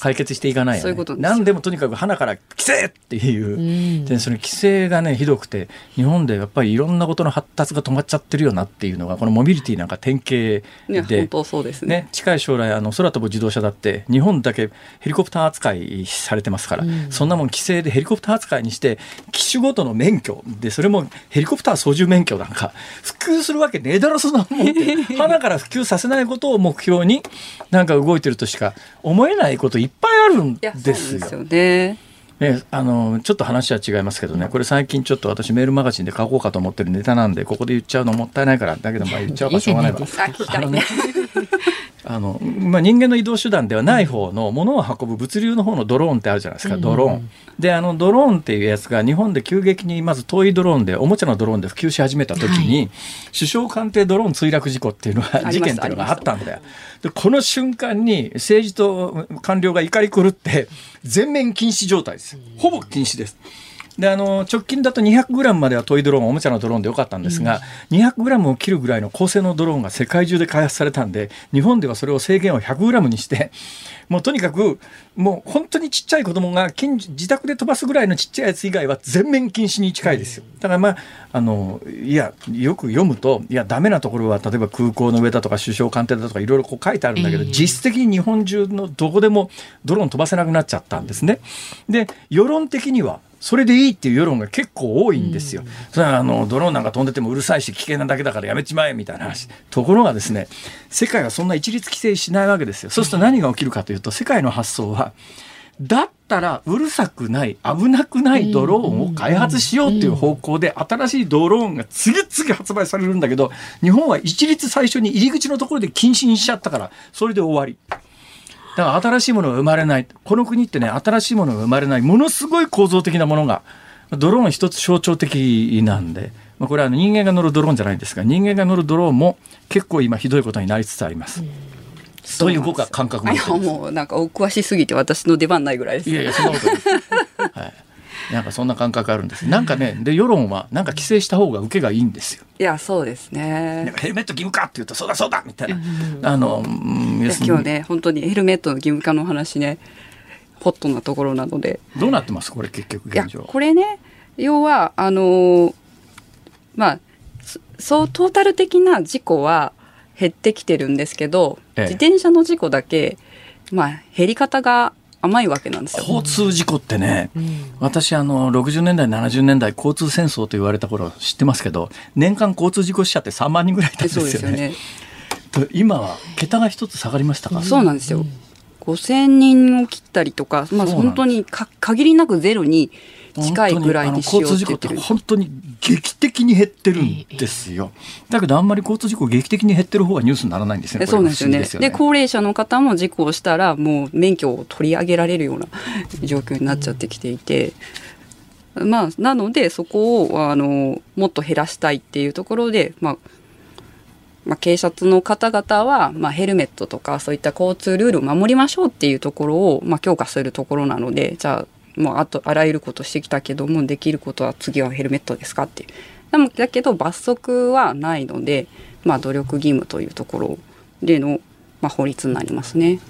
解決していかないよね。何でもとにかく花から規制っていう、うん、でその規制がねひどくて日本でやっぱりいろんなことの発達が止まっちゃってるよなっていうのがこのモビリティなんか典型で。本当そうですね、ね、近い将来あの空飛ぶ自動車だって日本だけヘリコプター扱いされてますから、うん、そんなもん規制でヘリコプター扱いにして機種ごとの免許でそれもヘリコプター操縦免許なんか普及するわけねえだろそんなもんって。[LAUGHS] 花から普及させないことを目標になんか動いてるとしか思えないこといっぱいあるんですよ。ね。ね、あのちょっと話は違いますけどねこれ最近ちょっと私メールマガジンで書こうかと思ってるネタなんでここで言っちゃうのもったいないからだけどまあ言っちゃうかしょうがないわ。あのねあの、まあ、人間の移動手段ではない方の物を運ぶ物流の方のドローンってあるじゃないですか、ドローン。で、あのドローンっていうやつが日本で急激にまず遠いドローンで、おもちゃのドローンで普及し始めた時に、はい、首相官邸ドローン墜落事故っていうのが、事件っていうのがあったんだよ。で、この瞬間に政治と官僚が怒り狂って、全面禁止状態です。ほぼ禁止です。であの直近だと 200g まではトイドローンおもちゃのドローンでよかったんですが、うん、200g を切るぐらいの高性能ドローンが世界中で開発されたんで日本ではそれを制限を 100g にして [LAUGHS] もうとにかくもう本当にちっちゃい子供が近自宅で飛ばすぐらいのちっちゃいやつ以外は全面禁止に近いですよ。だからまああのいやよく読むといやダメなところは例えば空港の上だとか首相官邸だとかいろいろこう書いてあるんだけど、実質的に日本中のどこでもドローン飛ばせなくなっちゃったんですね。で世論的にはそれでいいっていう世論が結構多いんですよ。うん、それはあのドローンなんか飛んでてもうるさいし危険なだけだからやめちまえみたいな話。ところがですね世界はそんな一律規制しないわけですよ。そうすると何が起きるかというと世界の発想はだったらうるさくない危なくないドローンを開発しようっていう方向で新しいドローンが次々発売されるんだけど日本は一律最初に入り口のところで禁止にしちゃったからそれで終わり。だから新しいものが生まれない。この国ってね、新しいものが生まれない。ものすごい構造的なものが、ドローン一つ象徴的なんで、まあ、これは人間が乗るドローンじゃないんですが、人間が乗るドローンも結構今ひどいことになりつつあります。そういう僕は感覚ももうなんかお詳しすぎて私の出番ないぐらいです。いやいやそんなことない。[LAUGHS] はい。なんかそんな感覚あるんです。なんかね、で世論はなんか規制した方が受けがいいんですよ。いやそうですね。ヘルメット義務化って言うとそうだそうだみたいな。あの、うん、今日ね本当にヘルメットの義務化の話ねホットなところなので。どうなってますこれ結局現状。これね要はあのまあそうトータル的な事故は減ってきてるんですけど、ええ、自転車の事故だけまあ減り方が甘いわけなんですよ。交通事故ってね、うん、私あの60年代70年代交通戦争と言われた頃知ってますけど年間交通事故死者って3万人ぐらいいたんですよね。よね [LAUGHS] 今は桁が一つ下がりましたか、そうなんですよ。5000人を切ったりとか、まあ、本当にか限りなくゼロに近いぐらいにしようって言ってる。本当に劇的に減ってるんですよ、だけどあんまり交通事故劇的に減ってる方がニュースにならないんですねそうなんですよね。で高齢者の方も事故をしたらもう免許を取り上げられるような状況になっちゃってきていて。まあ、なのでそこをあのもっと減らしたいっていうところで、まあまあ、警察の方々は、まあ、ヘルメットとかそういった交通ルールを守りましょうっていうところを、まあ、強化するところなのでじゃあもうあとあらゆることしてきたけどもできることは次はヘルメットですかってでもだけど罰則はないので、まあ、努力義務というところでの、まあ、法律になりますね。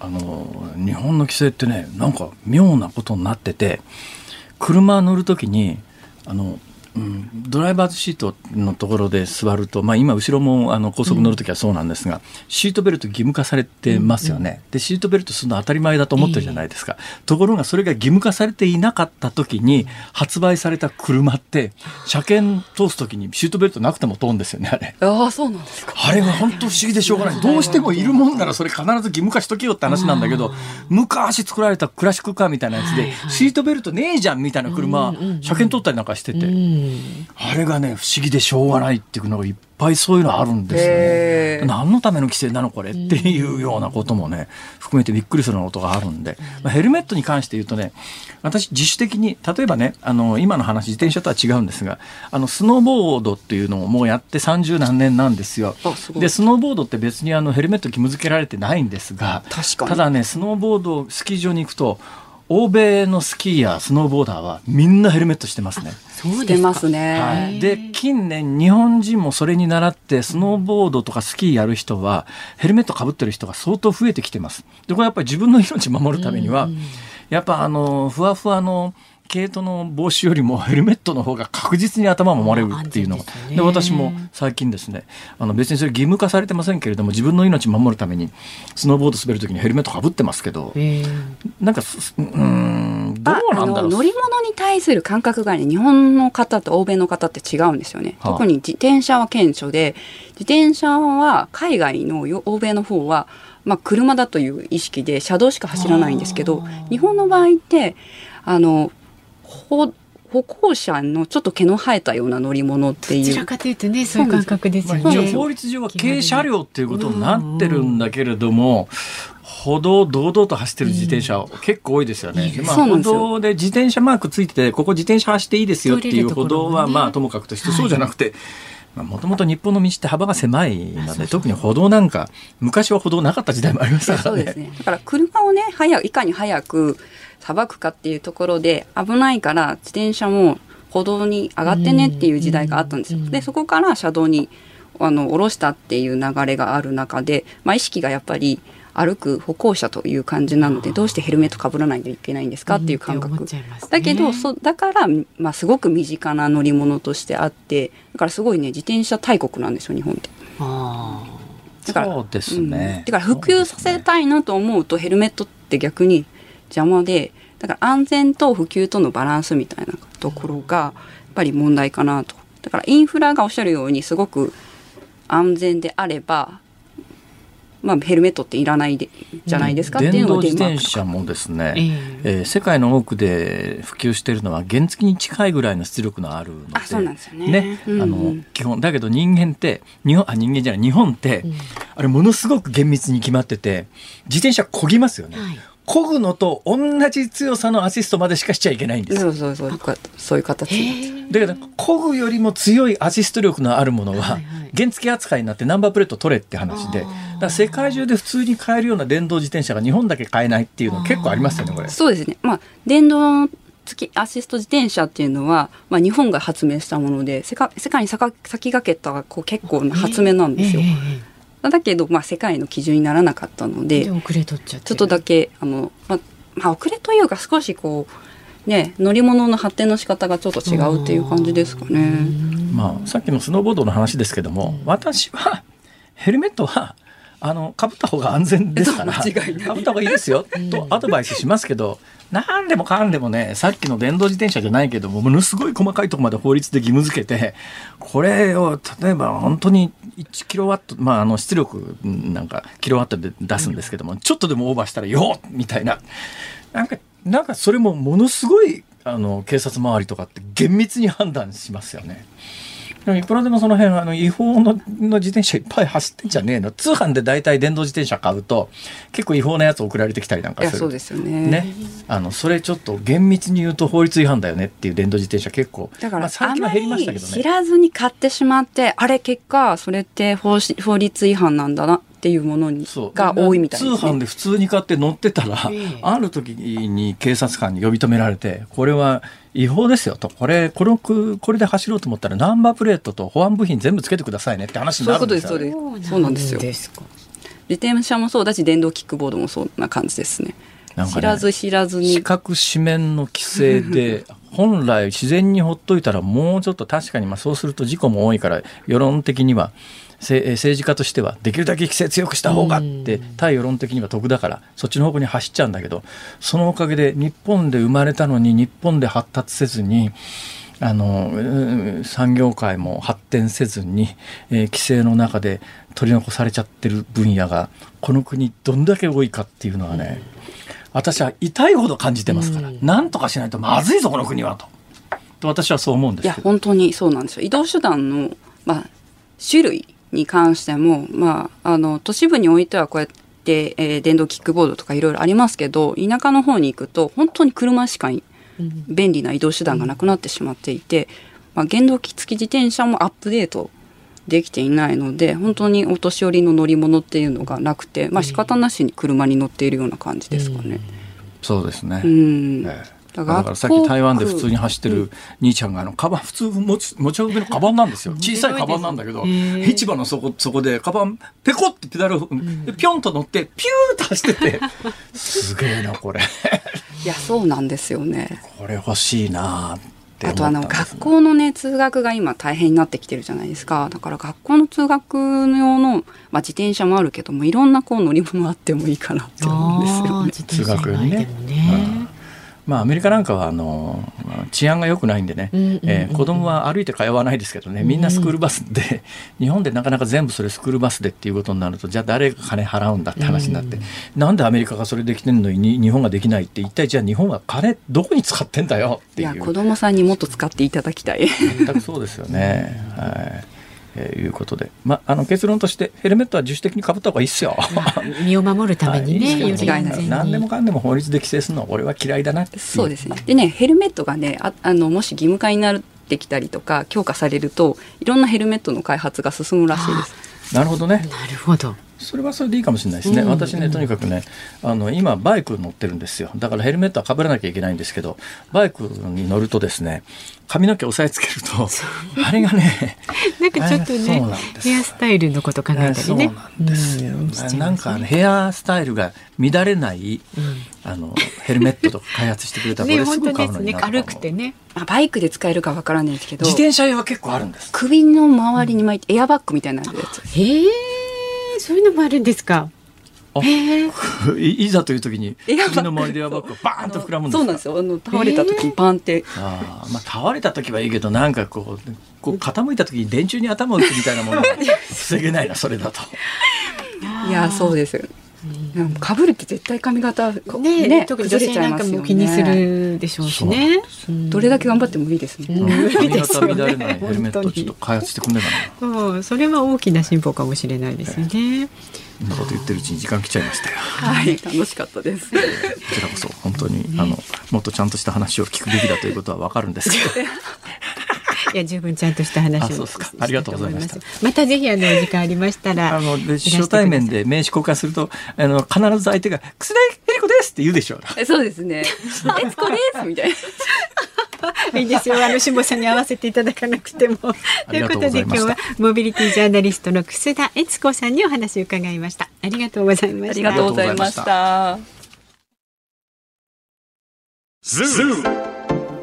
あの日本の規制ってねなんか妙なことになってて車乗る時にあのうん、ドライバーズシートのところで座ると、まあ、今後ろもあの高速乗るときはそうなんですが、うん、シートベルト義務化されてますよね、うん。うん、でシートベルトするの当たり前だと思ってるじゃないですか、えー、ところがそれが義務化されていなかった時に発売された車って車検通す時にシートベルトなくても通るんですよねあれ。ああそうなんですか。あれが本当不思議でしょうがない。どうしてもいるもんならそれ必ず義務化しとけよって話なんだけど昔作られたクラシックカーみたいなやつで、シートベルトねえじゃんみたいな車、車検取ったりなんかしてて、あれがね不思議でしょうがないっていうのがいっぱいそういうのあるんですよね。何のための規制なのこれっていうようなこともね含めてびっくりするようなことがあるんで、まあ、ヘルメットに関して言うとね私自主的に例えばねあの今の話自転車とは違うんですがあのスノーボードっていうのをもうやって30何年なんですよ。でスノーボードって別にあのヘルメット義務付けられてないんですがただねスノーボードスキー場に行くと欧米のスキーヤースノーボーダーはみんなヘルメットしてますね。そうでますね。はい、で近年日本人もそれに倣ってスノーボードとかスキーやる人はヘルメットかぶってる人が相当増えてきてます。でこれやっぱり自分の命守るためには、やっぱあのふわふわの毛糸の帽子よりもヘルメットの方が確実に頭を守れるっていうのが。で、ね、私も最近ですねあの別にそれ義務化されてませんけれども自分の命守るためにスノーボード滑る時にヘルメットかぶってますけどなんかうんどうなんだろう。乗り物に対する感覚がね日本の方と欧米の方って違うんですよね、はあ、特に自転車は顕著で自転車は海外の欧米の方はまあ、車だという意識で車道しか走らないんですけど日本の場合ってあの歩歩行者のちょっと毛の生えたような乗り物っていう。どちらかというとね、そういう感覚ですよね。法律上は軽車両っていうことになってるんだけれども、歩道堂々と走ってる自転車、結構多いですよね。まあ、歩道で自転車マークついてて、ここ自転車走っていいですよっていう歩道は、まあ、ともかくとして、そうじゃなくて、もともと日本の道って幅が狭いので特に歩道なんか昔は歩道なかった時代もありましたからね。ね。だから車をね早いかに早くさばくかっていうところで危ないから自転車も歩道に上がってねっていう時代があったんですよ。でそこから車道にあの下ろしたっていう流れがある中で、まあ、意識がやっぱり歩く歩行者という感じなのでどうしてヘルメットかぶらないといけないんですかっていう感覚、だけどそだから、まあ、すごく身近な乗り物としてあってだからすごいね自転車大国なんですよ日本って。だからそうですね、うん、だから普及させたいなと思うとヘルメットって逆に邪魔でだから安全と普及とのバランスみたいなところがやっぱり問題かなと。だからインフラがおっしゃるようにすごく安全であればまあ、ヘルメットっていらないでじゃないですかっていうのが電動自転車もですね、えー、えー、世界の多くで普及しているのは原付に近いぐらいの出力のあるのであそうなんですよね。ね、うん、あの基本だけど人間って日本あ人間じゃない日本って、うん、あれものすごく厳密に決まってて自転車漕ぎますよね。はい漕ぐのと同じ強さのアシストまでしかしちゃいけないんです。そうそうそうそういう形だけど漕ぐよりも強いアシスト力のあるものは原付扱いになってナンバープレート取れって話でだ世界中で普通に買えるような電動自転車が日本だけ買えないっていうの結構ありますよねこれ。そうですね。まあ電動付きアシスト自転車っていうのは、まあ、日本が発明したもので世界世界に先駆けたこう結構な発明なんですよ。えーえーだけど、まあ、世界の基準にならなかったので遅れとっちゃちょっとだけあの、まあ、まあ、遅れというか少しこうね乗り物の発展の仕方がちょっと違うっていう感じですかね。まあ、さっきのスノーボードの話ですけども、私はヘルメットはあのかぶった方が安全ですからかぶった方がいいですよとアドバイスしますけど何でもかんでもねさっきの電動自転車じゃないけどもものすごい細かいところまで法律で義務付けてこれを例えば本当に1キロワット、まあ、あの出力なんかキロワットで出すんですけども、ちょっとでもオーバーしたらよみたいななんかなんかそれもものすごいあの警察周りとかって厳密に判断しますよね。いくらでもその辺あの違法のの自転車いっぱい走ってんじゃねえの。通販で大体電動自転車買うと結構違法なやつ送られてきたりなんかする。そうですよね。ね。あのそれちょっと厳密に言うと法律違反だよねっていう電動自転車結構。だから、まあ、最近は減りましたけどね。知らずに買ってしまってあれ結果それって法法律違反なんだなっていうものにが多いみたいです、ね、通販で普通に買って乗ってたら、ある時に警察官に呼び止められてこれは違法ですよと。これこれこれで走ろうと思ったらナンバープレートと保安部品全部つけてくださいねって話になるんですよ。そうそうなんです。よ。自転車もそうだし電動キックボードもそんな感じですね。ね、知らず知らずに。四角四面の規制で [LAUGHS] 本来自然にほっといたらもうちょっと確かにまあそうすると事故も多いから世論的には政治家としてはできるだけ規制強くした方がって対世論的には得だからそっちの方向に走っちゃうんだけどそのおかげで日本で生まれたのに日本で発達せずにあの産業界も発展せずに、えー、規制の中で取り残されちゃってる分野がこの国どんだけ多いかっていうのはね、私は痛いほど感じてますから、なんとかしないとまずいぞこの国はと。と私はそう思うんですいや本当にそうなんですよ。移動手段の、まあ、種類に関しても、まあ、あの都市部においてはこうやって、えー、電動キックボードとかいろいろありますけど田舎の方に行くと本当に車しか便利な移動手段がなくなってしまっていて、まあ、原動機付き自転車もアップデートできていないので本当にお年寄りの乗り物っていうのがなくて、まあ仕方なしに車に乗っているような感じですかね。うん、そうですね、うん。ええだからさっき台湾で普通に走ってる兄ちゃんがあのカバン普通持ち持ち運びのカバンなんですよ。小さいカバンなんだけど市場の底そこでカバンペコってペダルでピョンと乗ってピューと走っててすげえなこれ。いやそうなんですよね。これ欲しいなあとあの学校のね通学が今大変になってきてるじゃないですか。だから学校の通学用の、まあ、自転車もあるけどもいろんなこう乗り物あってもいいかなって思うんですよね。通学にね、ねまあ、アメリカなんかはあの治安が良くないんでね、えー、子供は歩いて通わないですけどね。みんなスクールバスで、[LAUGHS] 日本でなかなか全部それスクールバスでっていうことになるとじゃあ誰が金払うんだって話になって、なんでアメリカがそれできてるのに日本ができないって一体じゃあ日本は金どこに使ってんだよっていう。いや子供さんにもっと使っていただきたい。全くそうですよね。はいえー、いうことで、まあ、あの結論としてヘルメットは自主的にかぶった方がいいですよ。身を守るためにね、[LAUGHS] はい、い何でもかんでも法律で規制するのは俺は嫌いだなそうですね。でねヘルメットがねああのもし義務化になってきたりとか強化されるといろんなヘルメットの開発が進むらしいです。なるほどね。なるほど。それはそれでいいかもしれないですね、うん、私ねとにかくねあの今バイク乗ってるんですよだからヘルメットはかぶらなきゃいけないんですけどバイクに乗るとですね髪の毛押さえつけるとあれがね [LAUGHS] なんかちょっとねヘアスタイルのこと考えたりね。そうなんです。よ、うん、なん。かヘアスタイルが乱れない、うん、あのヘルメットとか開発してくれたら [LAUGHS] これすぐ買うのにな、ね、軽くてね。あバイクで使えるかわからないですけど。自転車用は結構あるんです首の周りに巻いてエアバッグみたいなやつ。へえそういうのもあるんですか？[LAUGHS] いざという時に首の周りでエアバッグバーンと膨らむんです。そうなんですよ。あの倒れた時にパンって、あまあ倒れた時はいいけどなんかこうこう傾いた時に電柱に頭を打つみたいなものは [LAUGHS] 防げないなそれだと。いやそうです。よかぶるって絶対髪型ねね特に女性なんかも気にするでしょうしね。どれだけ頑張ってもいいですね、髪型乱れないヘルメットちょっと開発してくんないかな。そうそれは大きな進歩かもしれないですね、そんなこと言ってるうちに時間来ちゃいましたよ。はい、楽しかったです。こちらこそ本当に、あのもっとちゃんとした話を聞くべきだということはわかるんですけど。[LAUGHS] いや十分ちゃんとした話をありがとうございましたまたぜひあの時間ありましたらあの初対面で名刺交換するとあの必ず相手が「楠田恵理子です」って言うでしょうそうですね「[LAUGHS] 悦子です」みたいな。いいですよ。あの下さんに合わせていただかなくても。[LAUGHS] ということで今日はモビリティジャーナリストの楠田悦子さんにお話を伺いました。ありがとうございました。ありがとうございました。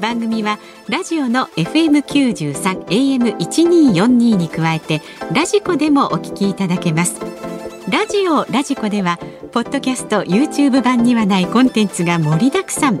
番組はラジオの FM93 AM1242 に加えてラジコでもお聞きいただけます。ラジオラジコではポッドキャスト YouTube 版にはないコンテンツが盛りだくさん。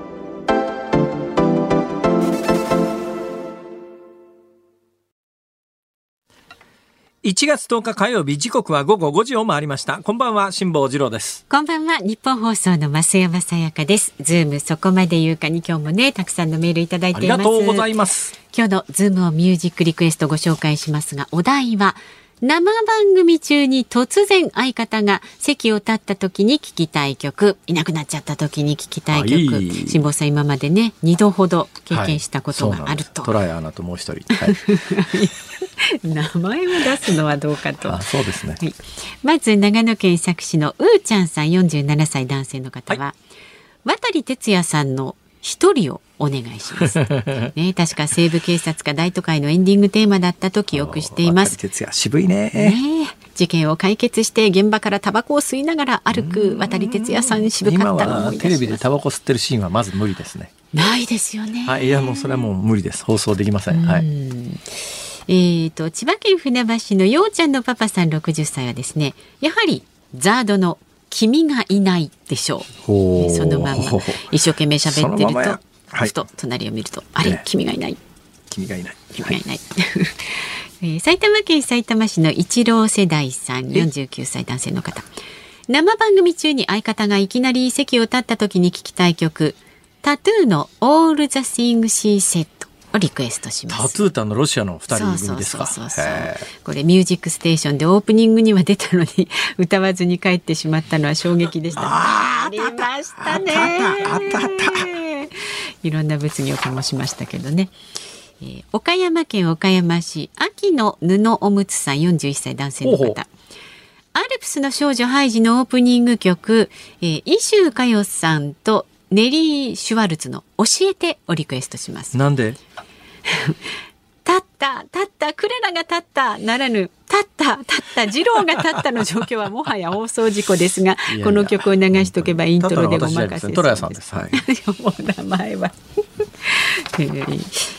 1月10日火曜日時刻は午後5時を回りました。こんばんは辛坊治郎です。こんばんは日本放送の増山さやかです。ズームそこまで言うかに今日もねたくさんのメールいただいています。ありがとうございます今日のズームオンミュージックリクエストご紹介しますがお題は生番組中に突然相方が席を立った時に聞きたい曲。いなくなっちゃった時に聞きたい曲。辛坊さん今までね2度ほど経験したことがあると、はい、トライアナともう一人、はい、[LAUGHS] 名前を出すのはどうかと。あそうですね、はい、まず長野県佐久市のうーちゃんさん47歳男性の方は、渡哲也さんの一人をお願いします。ね、確か西部警察か大都会のエンディングテーマだったと記憶しています。哲也渋いねね事件を解決して現場からタバコを吸いながら歩く渡哲也さん渋かったのテレビでタバコ吸ってるシーンはまず無理ですね。ないですよね。はい、いやもうそれはもう無理です。放送できません。はい。えーと、と千葉県船橋のようちゃんのパパさん60歳はですねやはりザードの君がいないでしょう。そのまま一生懸命喋ってると、はい、ふと隣を見ると、あれ、君がいない。君がいない。君がいない。[LAUGHS] えー、埼玉県埼玉市の一郎世代さん、49歳男性の方。生番組中に相方がいきなり席を立った時に聞きたい曲、タトゥーの All the Things She Said をリクエストします。タトゥータのロシアの二人組ですか？そうそうこれミュージックステーションでオープニングには出たのに [LAUGHS] 歌わずに帰ってしまったのは衝撃でした。ありましたね。あったあった。いろんな物議を醸しましたけどね。えー、岡山県岡山市秋の布おむつさん41歳男性の方。アルプスの少女ハイジのオープニング曲、えー、伊集佳代さんとネリー・シュワルツの教えてをリクエストします。なんで？[LAUGHS] た立ったクレラが立ったならぬ立った立った次郎が立ったの状況は [LAUGHS] もはや放送事故ですがこの曲を流しとけばイントロでお任せトラさんです。[LAUGHS] はい、もう名前は。[LAUGHS]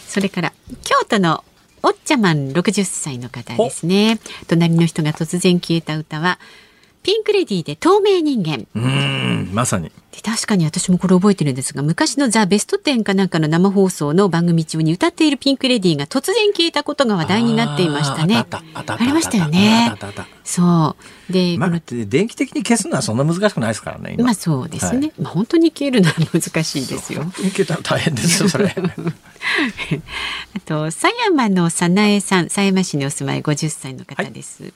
それから京都のおっちゃまん60歳の方ですね。隣の人が突然消えた歌はピンクレディーで透明人間。うん、まさに。確かに私もこれ覚えてるんですが、昔のザ・ベストテンかなんかの生放送の番組中に歌っているピンクレディーが突然消えたことが話題になっていましたね。ありましたよね。そう。で、まあ、電気的に消すのはそんな難しくないですからね。まあそうですね。はい、まあ本当に消えるのは難しいですよ。消えたら大変ですよ、それ。あと、狭山の早苗さん、狭山市にお住まい50歳の方です。はい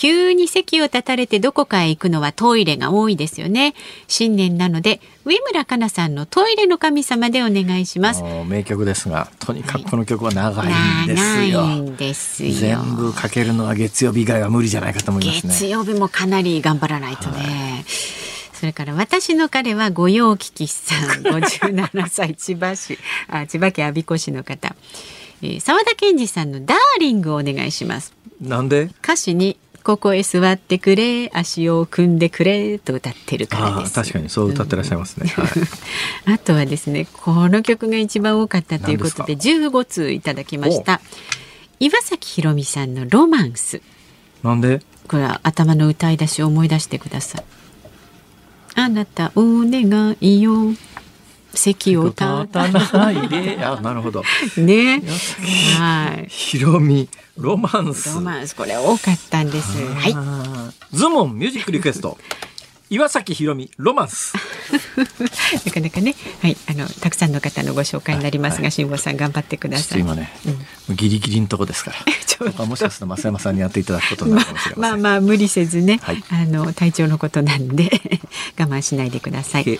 急に席を立たれてどこかへ行くのはトイレが多いですよね。新年なので上村かなさんのトイレの神様でお願いします。名曲ですがとにかくこの曲は長いんですよ、はい、ですよ。全部かけるのは月曜日以外は無理じゃないかと思いますね。月曜日もかなり頑張らないとね、はいそれから私の彼は御用聞きさん、[LAUGHS] 57歳、千葉市、あ千葉県我孫子市の方。えー、沢田健二さんのダーリングをお願いします。なんで？歌詞にここへ座ってくれ足を組んでくれと歌ってるからです。確かにそう歌ってらっしゃいますね、うん。はい、[LAUGHS] あとはですねこの曲が一番多かったということで15通いただきました。岩崎宏美さんのロマンス。なんで？これは頭の歌い出しを思い出してください。あなたお願いよ。席を立たないで。[LAUGHS] あ、なるほど。ね。はい。ひろみ、ロマンス。ロマンス、これ多かったんです。はい。ズモンミュージックリクエスト。[LAUGHS] 岩崎宏美ロマンス。[LAUGHS] なかなかね。はい。あのたくさんの方のご紹介になりますが辛坊、はい、さん頑張ってください。今ね、うん、ギリギリのとこですから。[LAUGHS] もしかすると増山さんにやっていただくことになるかもしれません、まあ、まあ無理せずね、はい、あの体調のことなんで我慢しないでください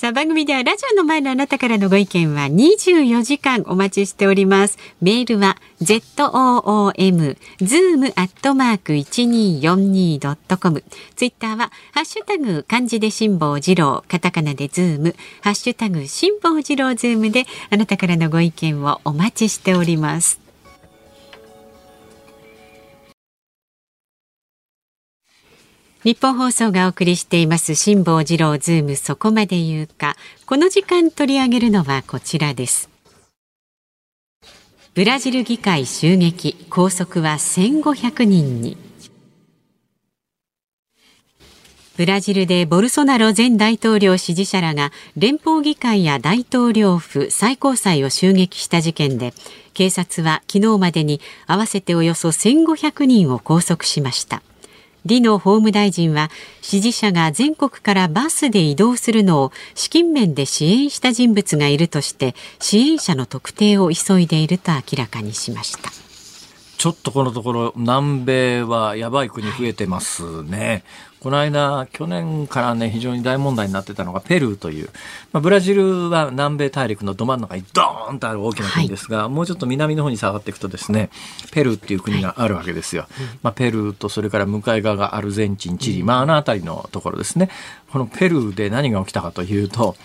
さあ番組ではラジオの前のあなたからのご意見は24時間お待ちしております。メールは z o o m zoom アットマーク一二四二ドットコム。ツイッターはハッシュタグ漢字で辛坊治郎、カタカナでズーム、ハッシュタグ辛坊治郎ズームであなたからのご意見をお待ちしております。日本放送がお送りしています辛坊治郎ズームそこまで言うか。この時間取り上げるのはこちらです。ブラジル議会襲撃拘束は1500人に。ブラジルでボルソナロ前大統領支持者らが連邦議会や大統領府最高裁を襲撃した事件で警察は昨日までに合わせておよそ1500人を拘束しました。李の法務大臣は支持者が全国からバスで移動するのを資金面で支援した人物がいるとして支援者の特定を急いでいると明らかにしました。ちょっとこのところ南米はやばい国増えてますね。この間、去年からね、非常に大問題になってたのがペルーという、まあ、ブラジルは南米大陸のど真ん中にドーンとある大きな国ですが、はい、もうちょっと南の方に下がっていくとですね、ペルーっていう国があるわけですよ。はい、まあ、ペルーとそれから向かい側がアルゼンチン、チリ、まあ、あの辺りのところですね。このペルーで何が起きたかというと、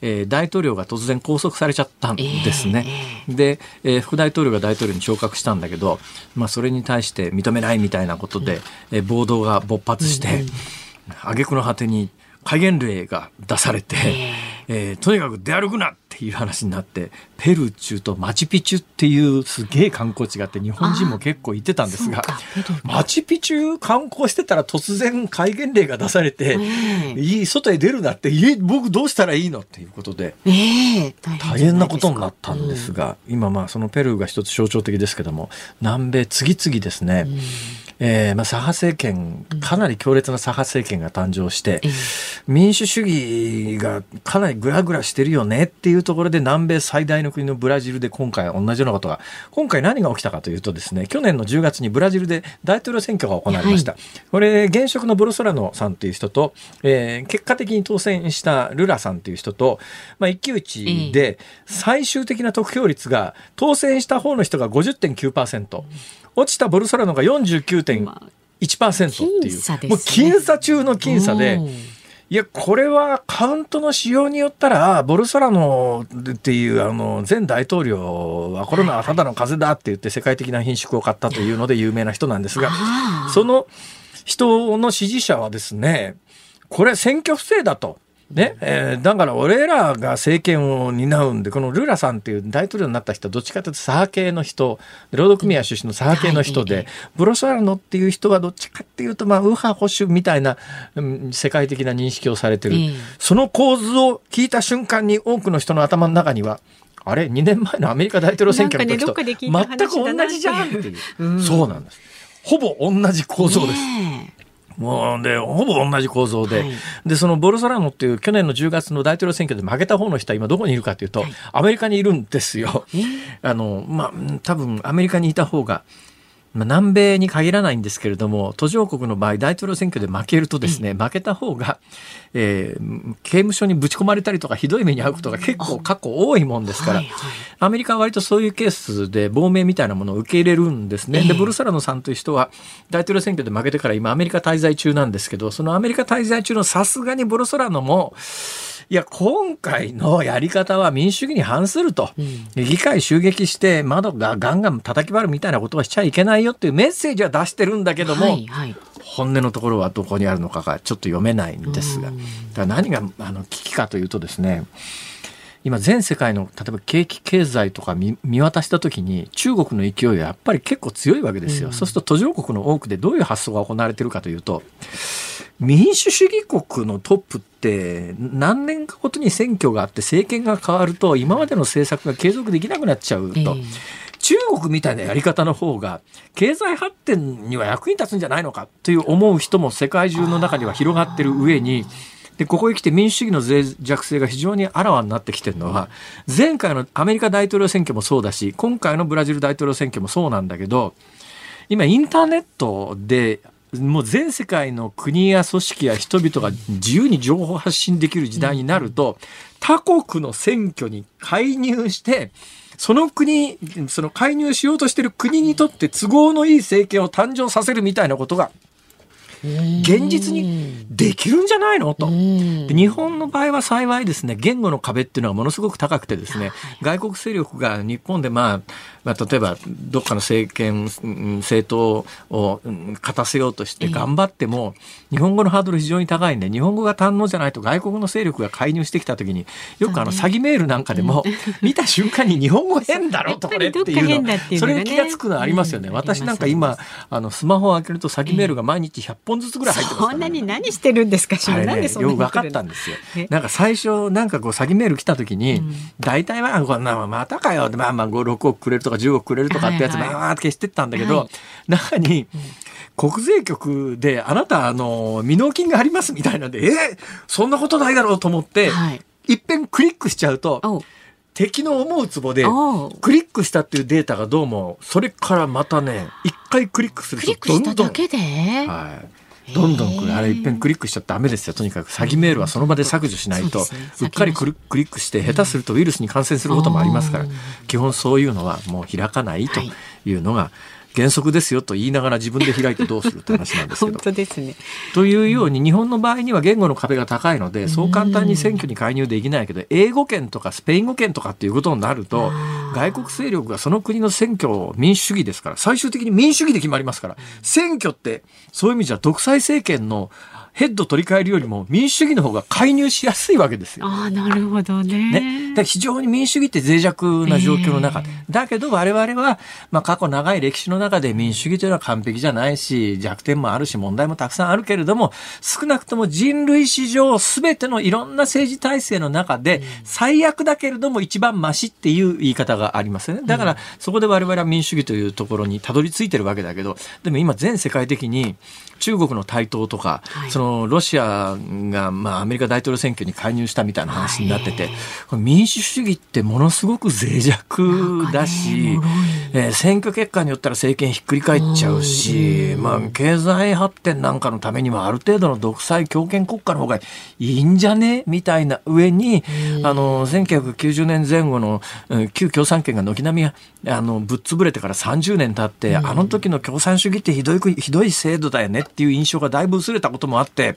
えー、大統領が突然拘束されちゃったんですね。えー、で、えー、副大統領が大統領に昇格したんだけど、まあ、それに対して認めないみたいなことで、うん、えー、暴動が勃発して、挙句の果てに戒厳令が出されて、えー、とにかく出歩くなっていう話になってペルー中とマチュピチュっていうすげえ観光地があって日本人も結構行ってたんですがマチュピチュ観光してたら突然戒厳令が出されて、いい外へ出るなって家僕どうしたらいいのっていうことで、えー、大変なことになったんですが、うん、今まあそのペルーが一つ象徴的ですけども南米次々ですね、うんえーまあ、左派政権かなり強烈な左派政権が誕生して、うん、民主主義がかなりぐらぐらしてるよねっていうところで南米最大の国のブラジルで今回同じようなことが今回何が起きたかというとですね去年の10月にブラジルで大統領選挙が行われました、はい、これ現職のボルソラノさんという人と、えー、結果的に当選したルラさんという人と、まあ、一騎打ちで最終的な得票率が当選した方の人が50.9%、落ちたボルソラノが49.1%っていう、ね、もう僅差中の僅差で。いや、これはカウントの仕様によったら、ボルソラノっていうあの前大統領はコロナはただの風邪だって言って世界的な品種を買ったというので有名な人なんですが、その人の支持者はですね、これ選挙不正だと。ねえー、だから俺らが政権を担うんでこのルラさんっていう大統領になった人はどっちかというと左派系の人労働組合出身の左派系の人で、はい、ブロソラノっていう人はどっちかっていうとまあ右派保守みたいな、うん、世界的な認識をされてる、その構図を聞いた瞬間に多くの人の頭の中にはあれ？2年前のアメリカ大統領選挙の時と全く同じじゃんっていう、うん、そうなんです。ほぼ同じ構造です。もうでほぼ同じ構造で、はい、でそのボルソラノっていう去年の10月の大統領選挙で負けた方の人は今どこにいるかというと、はい、アメリカにいるんですよ。あのまあ多分アメリカにいた方がまあ、南米に限らないんですけれども途上国の場合大統領選挙で負けるとですね、負けた方が、えー、刑務所にぶち込まれたりとかひどい目に遭うことが結構過去多いもんですから、アメリカは割とそういうケースで亡命みたいなものを受け入れるんですね。でブルサラノさんという人は大統領選挙で負けてから今アメリカ滞在中なんですけどそのアメリカ滞在中のさすがにボルソラノもいや、今回のやり方は民主主義に反すると、うん、議会襲撃して窓がガンガン叩き割るみたいなことはしちゃいけないよっていうメッセージは出してるんだけども、はいはい、本音のところはどこにあるのかがちょっと読めないんですが、だから何があの危機かというとですね、今全世界の例えば景気経済とか見渡した時に中国の勢いはやっぱり結構強いわけですよ、うん、そうすると途上国の多くでどういう発想が行われているかというと民主主義国のトップって何年かごとに選挙があって政権が変わると今までの政策が継続できなくなっちゃうと。えー中国みたいなやり方の方が経済発展には役に立つんじゃないのかという思う人も世界中の中には広がってる上にでここへ来て民主主義の脆弱性が非常にあらわになってきてるのは前回のアメリカ大統領選挙もそうだし今回のブラジル大統領選挙もそうなんだけど今インターネットでもう全世界の国や組織や人々が自由に情報発信できる時代になると、他国の選挙に介入して、その国、その介入しようとしてる国にとって都合のいい政権を誕生させるみたいなことが現実にできるんじゃないの？と。日本の場合は幸いですね、言語の壁っていうのはものすごく高くてですね、外国勢力が日本でまあ、まあ、例えばどっかの政権政党を勝たせようとして頑張っても、日本語のハードル非常に高いんで日本語が堪能じゃないと外国の勢力が介入してきた時によくあの詐欺メールなんかでも、[LAUGHS] 見た瞬間に日本語変だろとこれっていうのそれ気が付くのありますよね。私なんか今あのスマホを開けると詐欺メールが毎日100本ずつぐらい入ってますそんなに何してるんですかあれ、ね、よく分かったんですよ。なんか最初なんかこう詐欺メール来た時に、大体はこんなまたかよまあまあ5、6億くれるとか10億くれるとかってやつバーって消してったんだけど、中に、国税局であなたあの未納金がありますみたいなんでえー、そんなことないだろうと思って、はい、いっぺんクリックしちゃうと敵の思うツボでクリックしたっていうデータがどうもそれからまたね一回クリックするとどんどん。だけで、はいどんどんあれいっぺんクリックしちゃダメですよ。とにかく詐欺メールはその場で削除しないと、うっかりクリックして下手するとウイルスに感染することもありますから、基本そういうのはもう開かないというのが、原則ですよと言いながら自分で開いてどうするって話なんですけど。本当ですね。というように日本の場合には言語の壁が高いのでそう簡単に選挙に介入できないけど英語圏とかスペイン語圏とかっていうことになると外国勢力がその国の選挙を民主主義ですから最終的に民主主義で決まりますから選挙ってそういう意味じゃ独裁政権のヘッド取り替えるよりも民主主義の方が介入しやすいわけですよ。ああ、なるほどね。ね。だ非常に民主主義って脆弱な状況の中で。えー、だけど我々は、まあ過去長い歴史の中で民主主義というのは完璧じゃないし、弱点もあるし、問題もたくさんあるけれども、少なくとも人類史上全てのいろんな政治体制の中で、最悪だけれども一番マシっていう言い方がありますよね。だから、そこで我々は民主主義というところにたどり着いてるわけだけど、でも今全世界的に中国の台頭とか、はい、そのロシアが、まあ、アメリカ大統領選挙に介入したみたいな話になってて、民主主義ってものすごく脆弱だし、えー、選挙結果によったら政権ひっくり返っちゃうし、まあ、経済発展なんかのためにはある程度の独裁強権国家の方がいいんじゃね？みたいな上に、あの1990年前後の旧共産圏が軒並みあのぶっ潰れてから30年経って、あの時の共産主義ってひどいひどい制度だよねっていう印象がだいぶ薄れたこともあって、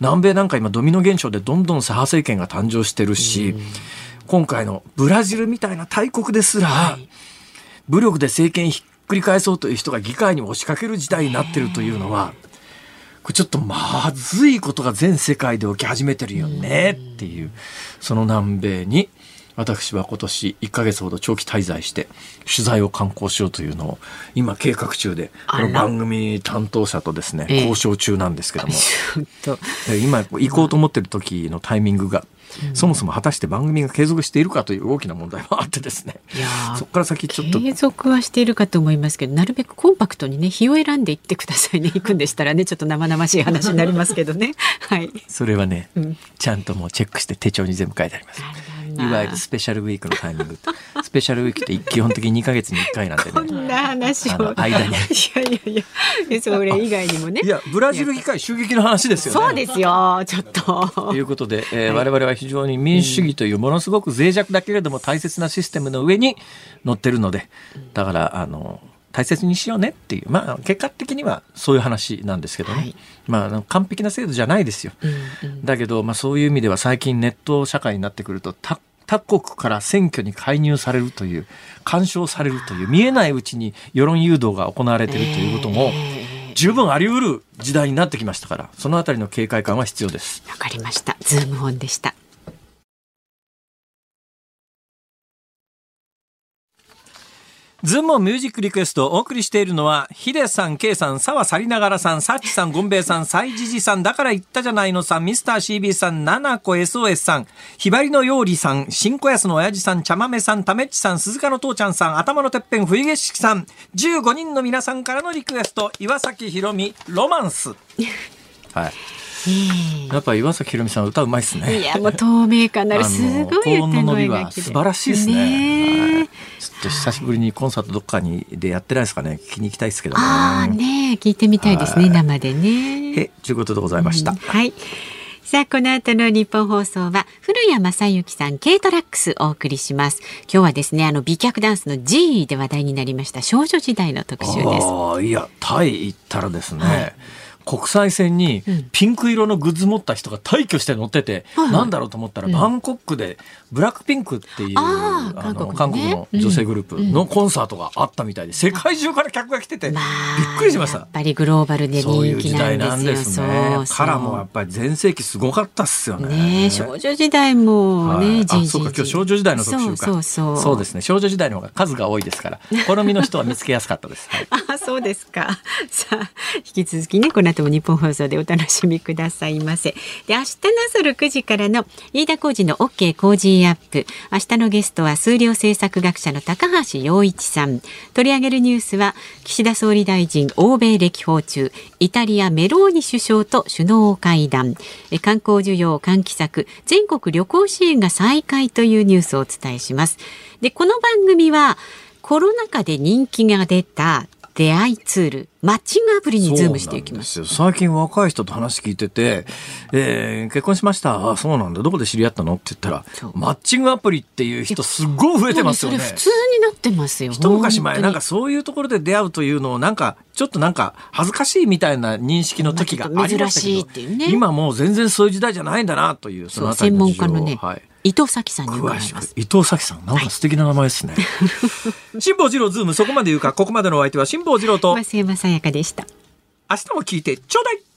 南米なんか今ドミノ現象でどんどん左派政権が誕生してるし、今回のブラジルみたいな大国ですら、武力で政権ひっくり返そうという人が議会に押しかける事態になってるというのは、これちょっとまずいことが全世界で起き始めてるよねっていう、その南米に、私は今年1か月ほど長期滞在して取材を敢行しようというのを今計画中でこの番組担当者とですね交渉中なんですけども、え今行こうと思ってる時のタイミングがそもそも果たして番組が継続しているかという大きな問題もあってですね。そこから先ちょっと。継続はしているかと思いますけどなるべくコンパクトにね日を選んでいってくださいね [LAUGHS] 行くんでしたらねちょっと生々しい話になりますけどね。はい。それはね、うん、ちゃんともうチェックして手帳に全部書いてありますいわゆるスペシャルウィークのタイミング [LAUGHS] スペシャルウィークって基本的に2か月に1回なんでね。こんな話を。間に。いやいやいや。それ以外にもね。いやブラジル議会襲撃の話ですよね。そうですよ。ちょっと。ということで、えー、我々は非常に民主主義というものすごく脆弱だけれども大切なシステムの上に乗ってるのでだからあの大切にしようねっていう。まあ結果的にはそういう話なんですけどね、はい、まあ完璧な制度じゃないですよ、うんうん、だけど、まあ、そういう意味では最近ネット社会になってくると他国から選挙に介入されるという干渉されるという見えないうちに世論誘導が行われているということも、十分あり得る時代になってきましたからそのあたりの警戒感は必要です。わかりました。ズームオンでしたズームミュージックリクエストをお送りしているのは、ヒデさん、ケイさん、沢さりながらさん、サッチさん、ゴンベイさん、サイジジさん、だから言ったじゃないのさん、ミスター CB さん、ナナコ SOS さん、ひばりのようりさん、新小安の親父さん、茶豆さん、ためっちさん、鈴鹿の父ちゃんさん、頭のてっぺん、冬景色さん、15人の皆さんからのリクエスト、岩崎宏美、ロマンス。はい。やっぱ岩崎宏美さん歌うまいですね。いやもう透明感なるすごい歌声が素晴らしいですね。はい、ちょっと久しぶりにコンサートどっかにでやってないですかね。聞きに行きたいですけどね。ああね聞いてみたいですね生でね。えということでございました。うん、はい。さあ、この後の日本放送は、古谷正幸さん、軽トラックスお送りします。今日はですね、あの、美脚ダンスの G で話題になりました、少女時代の特集です。ああ、いや、タイ行ったらですね、はい国際線にピンク色のグッズ持った人が大挙して乗ってて、うん、なんだろうと思ったら、バンコクでブラックピンクっていう、あの韓国の女性グループのコンサートがあったみたいで、世界中から客が来てて、びっくりしました。やっぱりグローバルで人気なんですよ。ね。カラもやっぱり全盛期すごかったっすよね。ね少女時代もね、はい、あ、そうか、今日少女時代の特集か。そうそうそうですね。少女時代の方が数が多いですから、好みの人は見つけやすかったです。はい、あ、そうですか。さあ、引き続きね、この後も日本放送でお楽しみくださいませ。で、明日の朝6時からの飯田浩二の OK 工事アップ。明日のゲストは数量政策学者の高橋洋一さん。取り上げるニュースは、岸田総理大臣欧米歴訪中、イタリアメローニ首相と首脳会談。観光需要喚起策、全国旅行支援が再開というニュースをお伝えします。で、この番組は、コロナ禍で人気が出た出会いツールマッチングアプリにズームしていきます。よ。最近若い人と話聞いてて、えー、結婚しました。あそうなんだ。どこで知り合ったの？って言ったらマッチングアプリっていう人すごい増えてますよね。普通になってますよ。一昔前なんかそういうところで出会うというのをなんかちょっとなんか恥ずかしいみたいな認識の時がありましたけど、ね、今もう全然そういう時代じゃないんだなというその専門家のね、はい、伊藤咲さんに伺います。伊藤咲さんなんか素敵な名前ですね、はい、辛坊治郎ズームそこまで言うかここまでのお相手は辛坊治郎と。増山さやかでした。明日も聞いてちょうだい。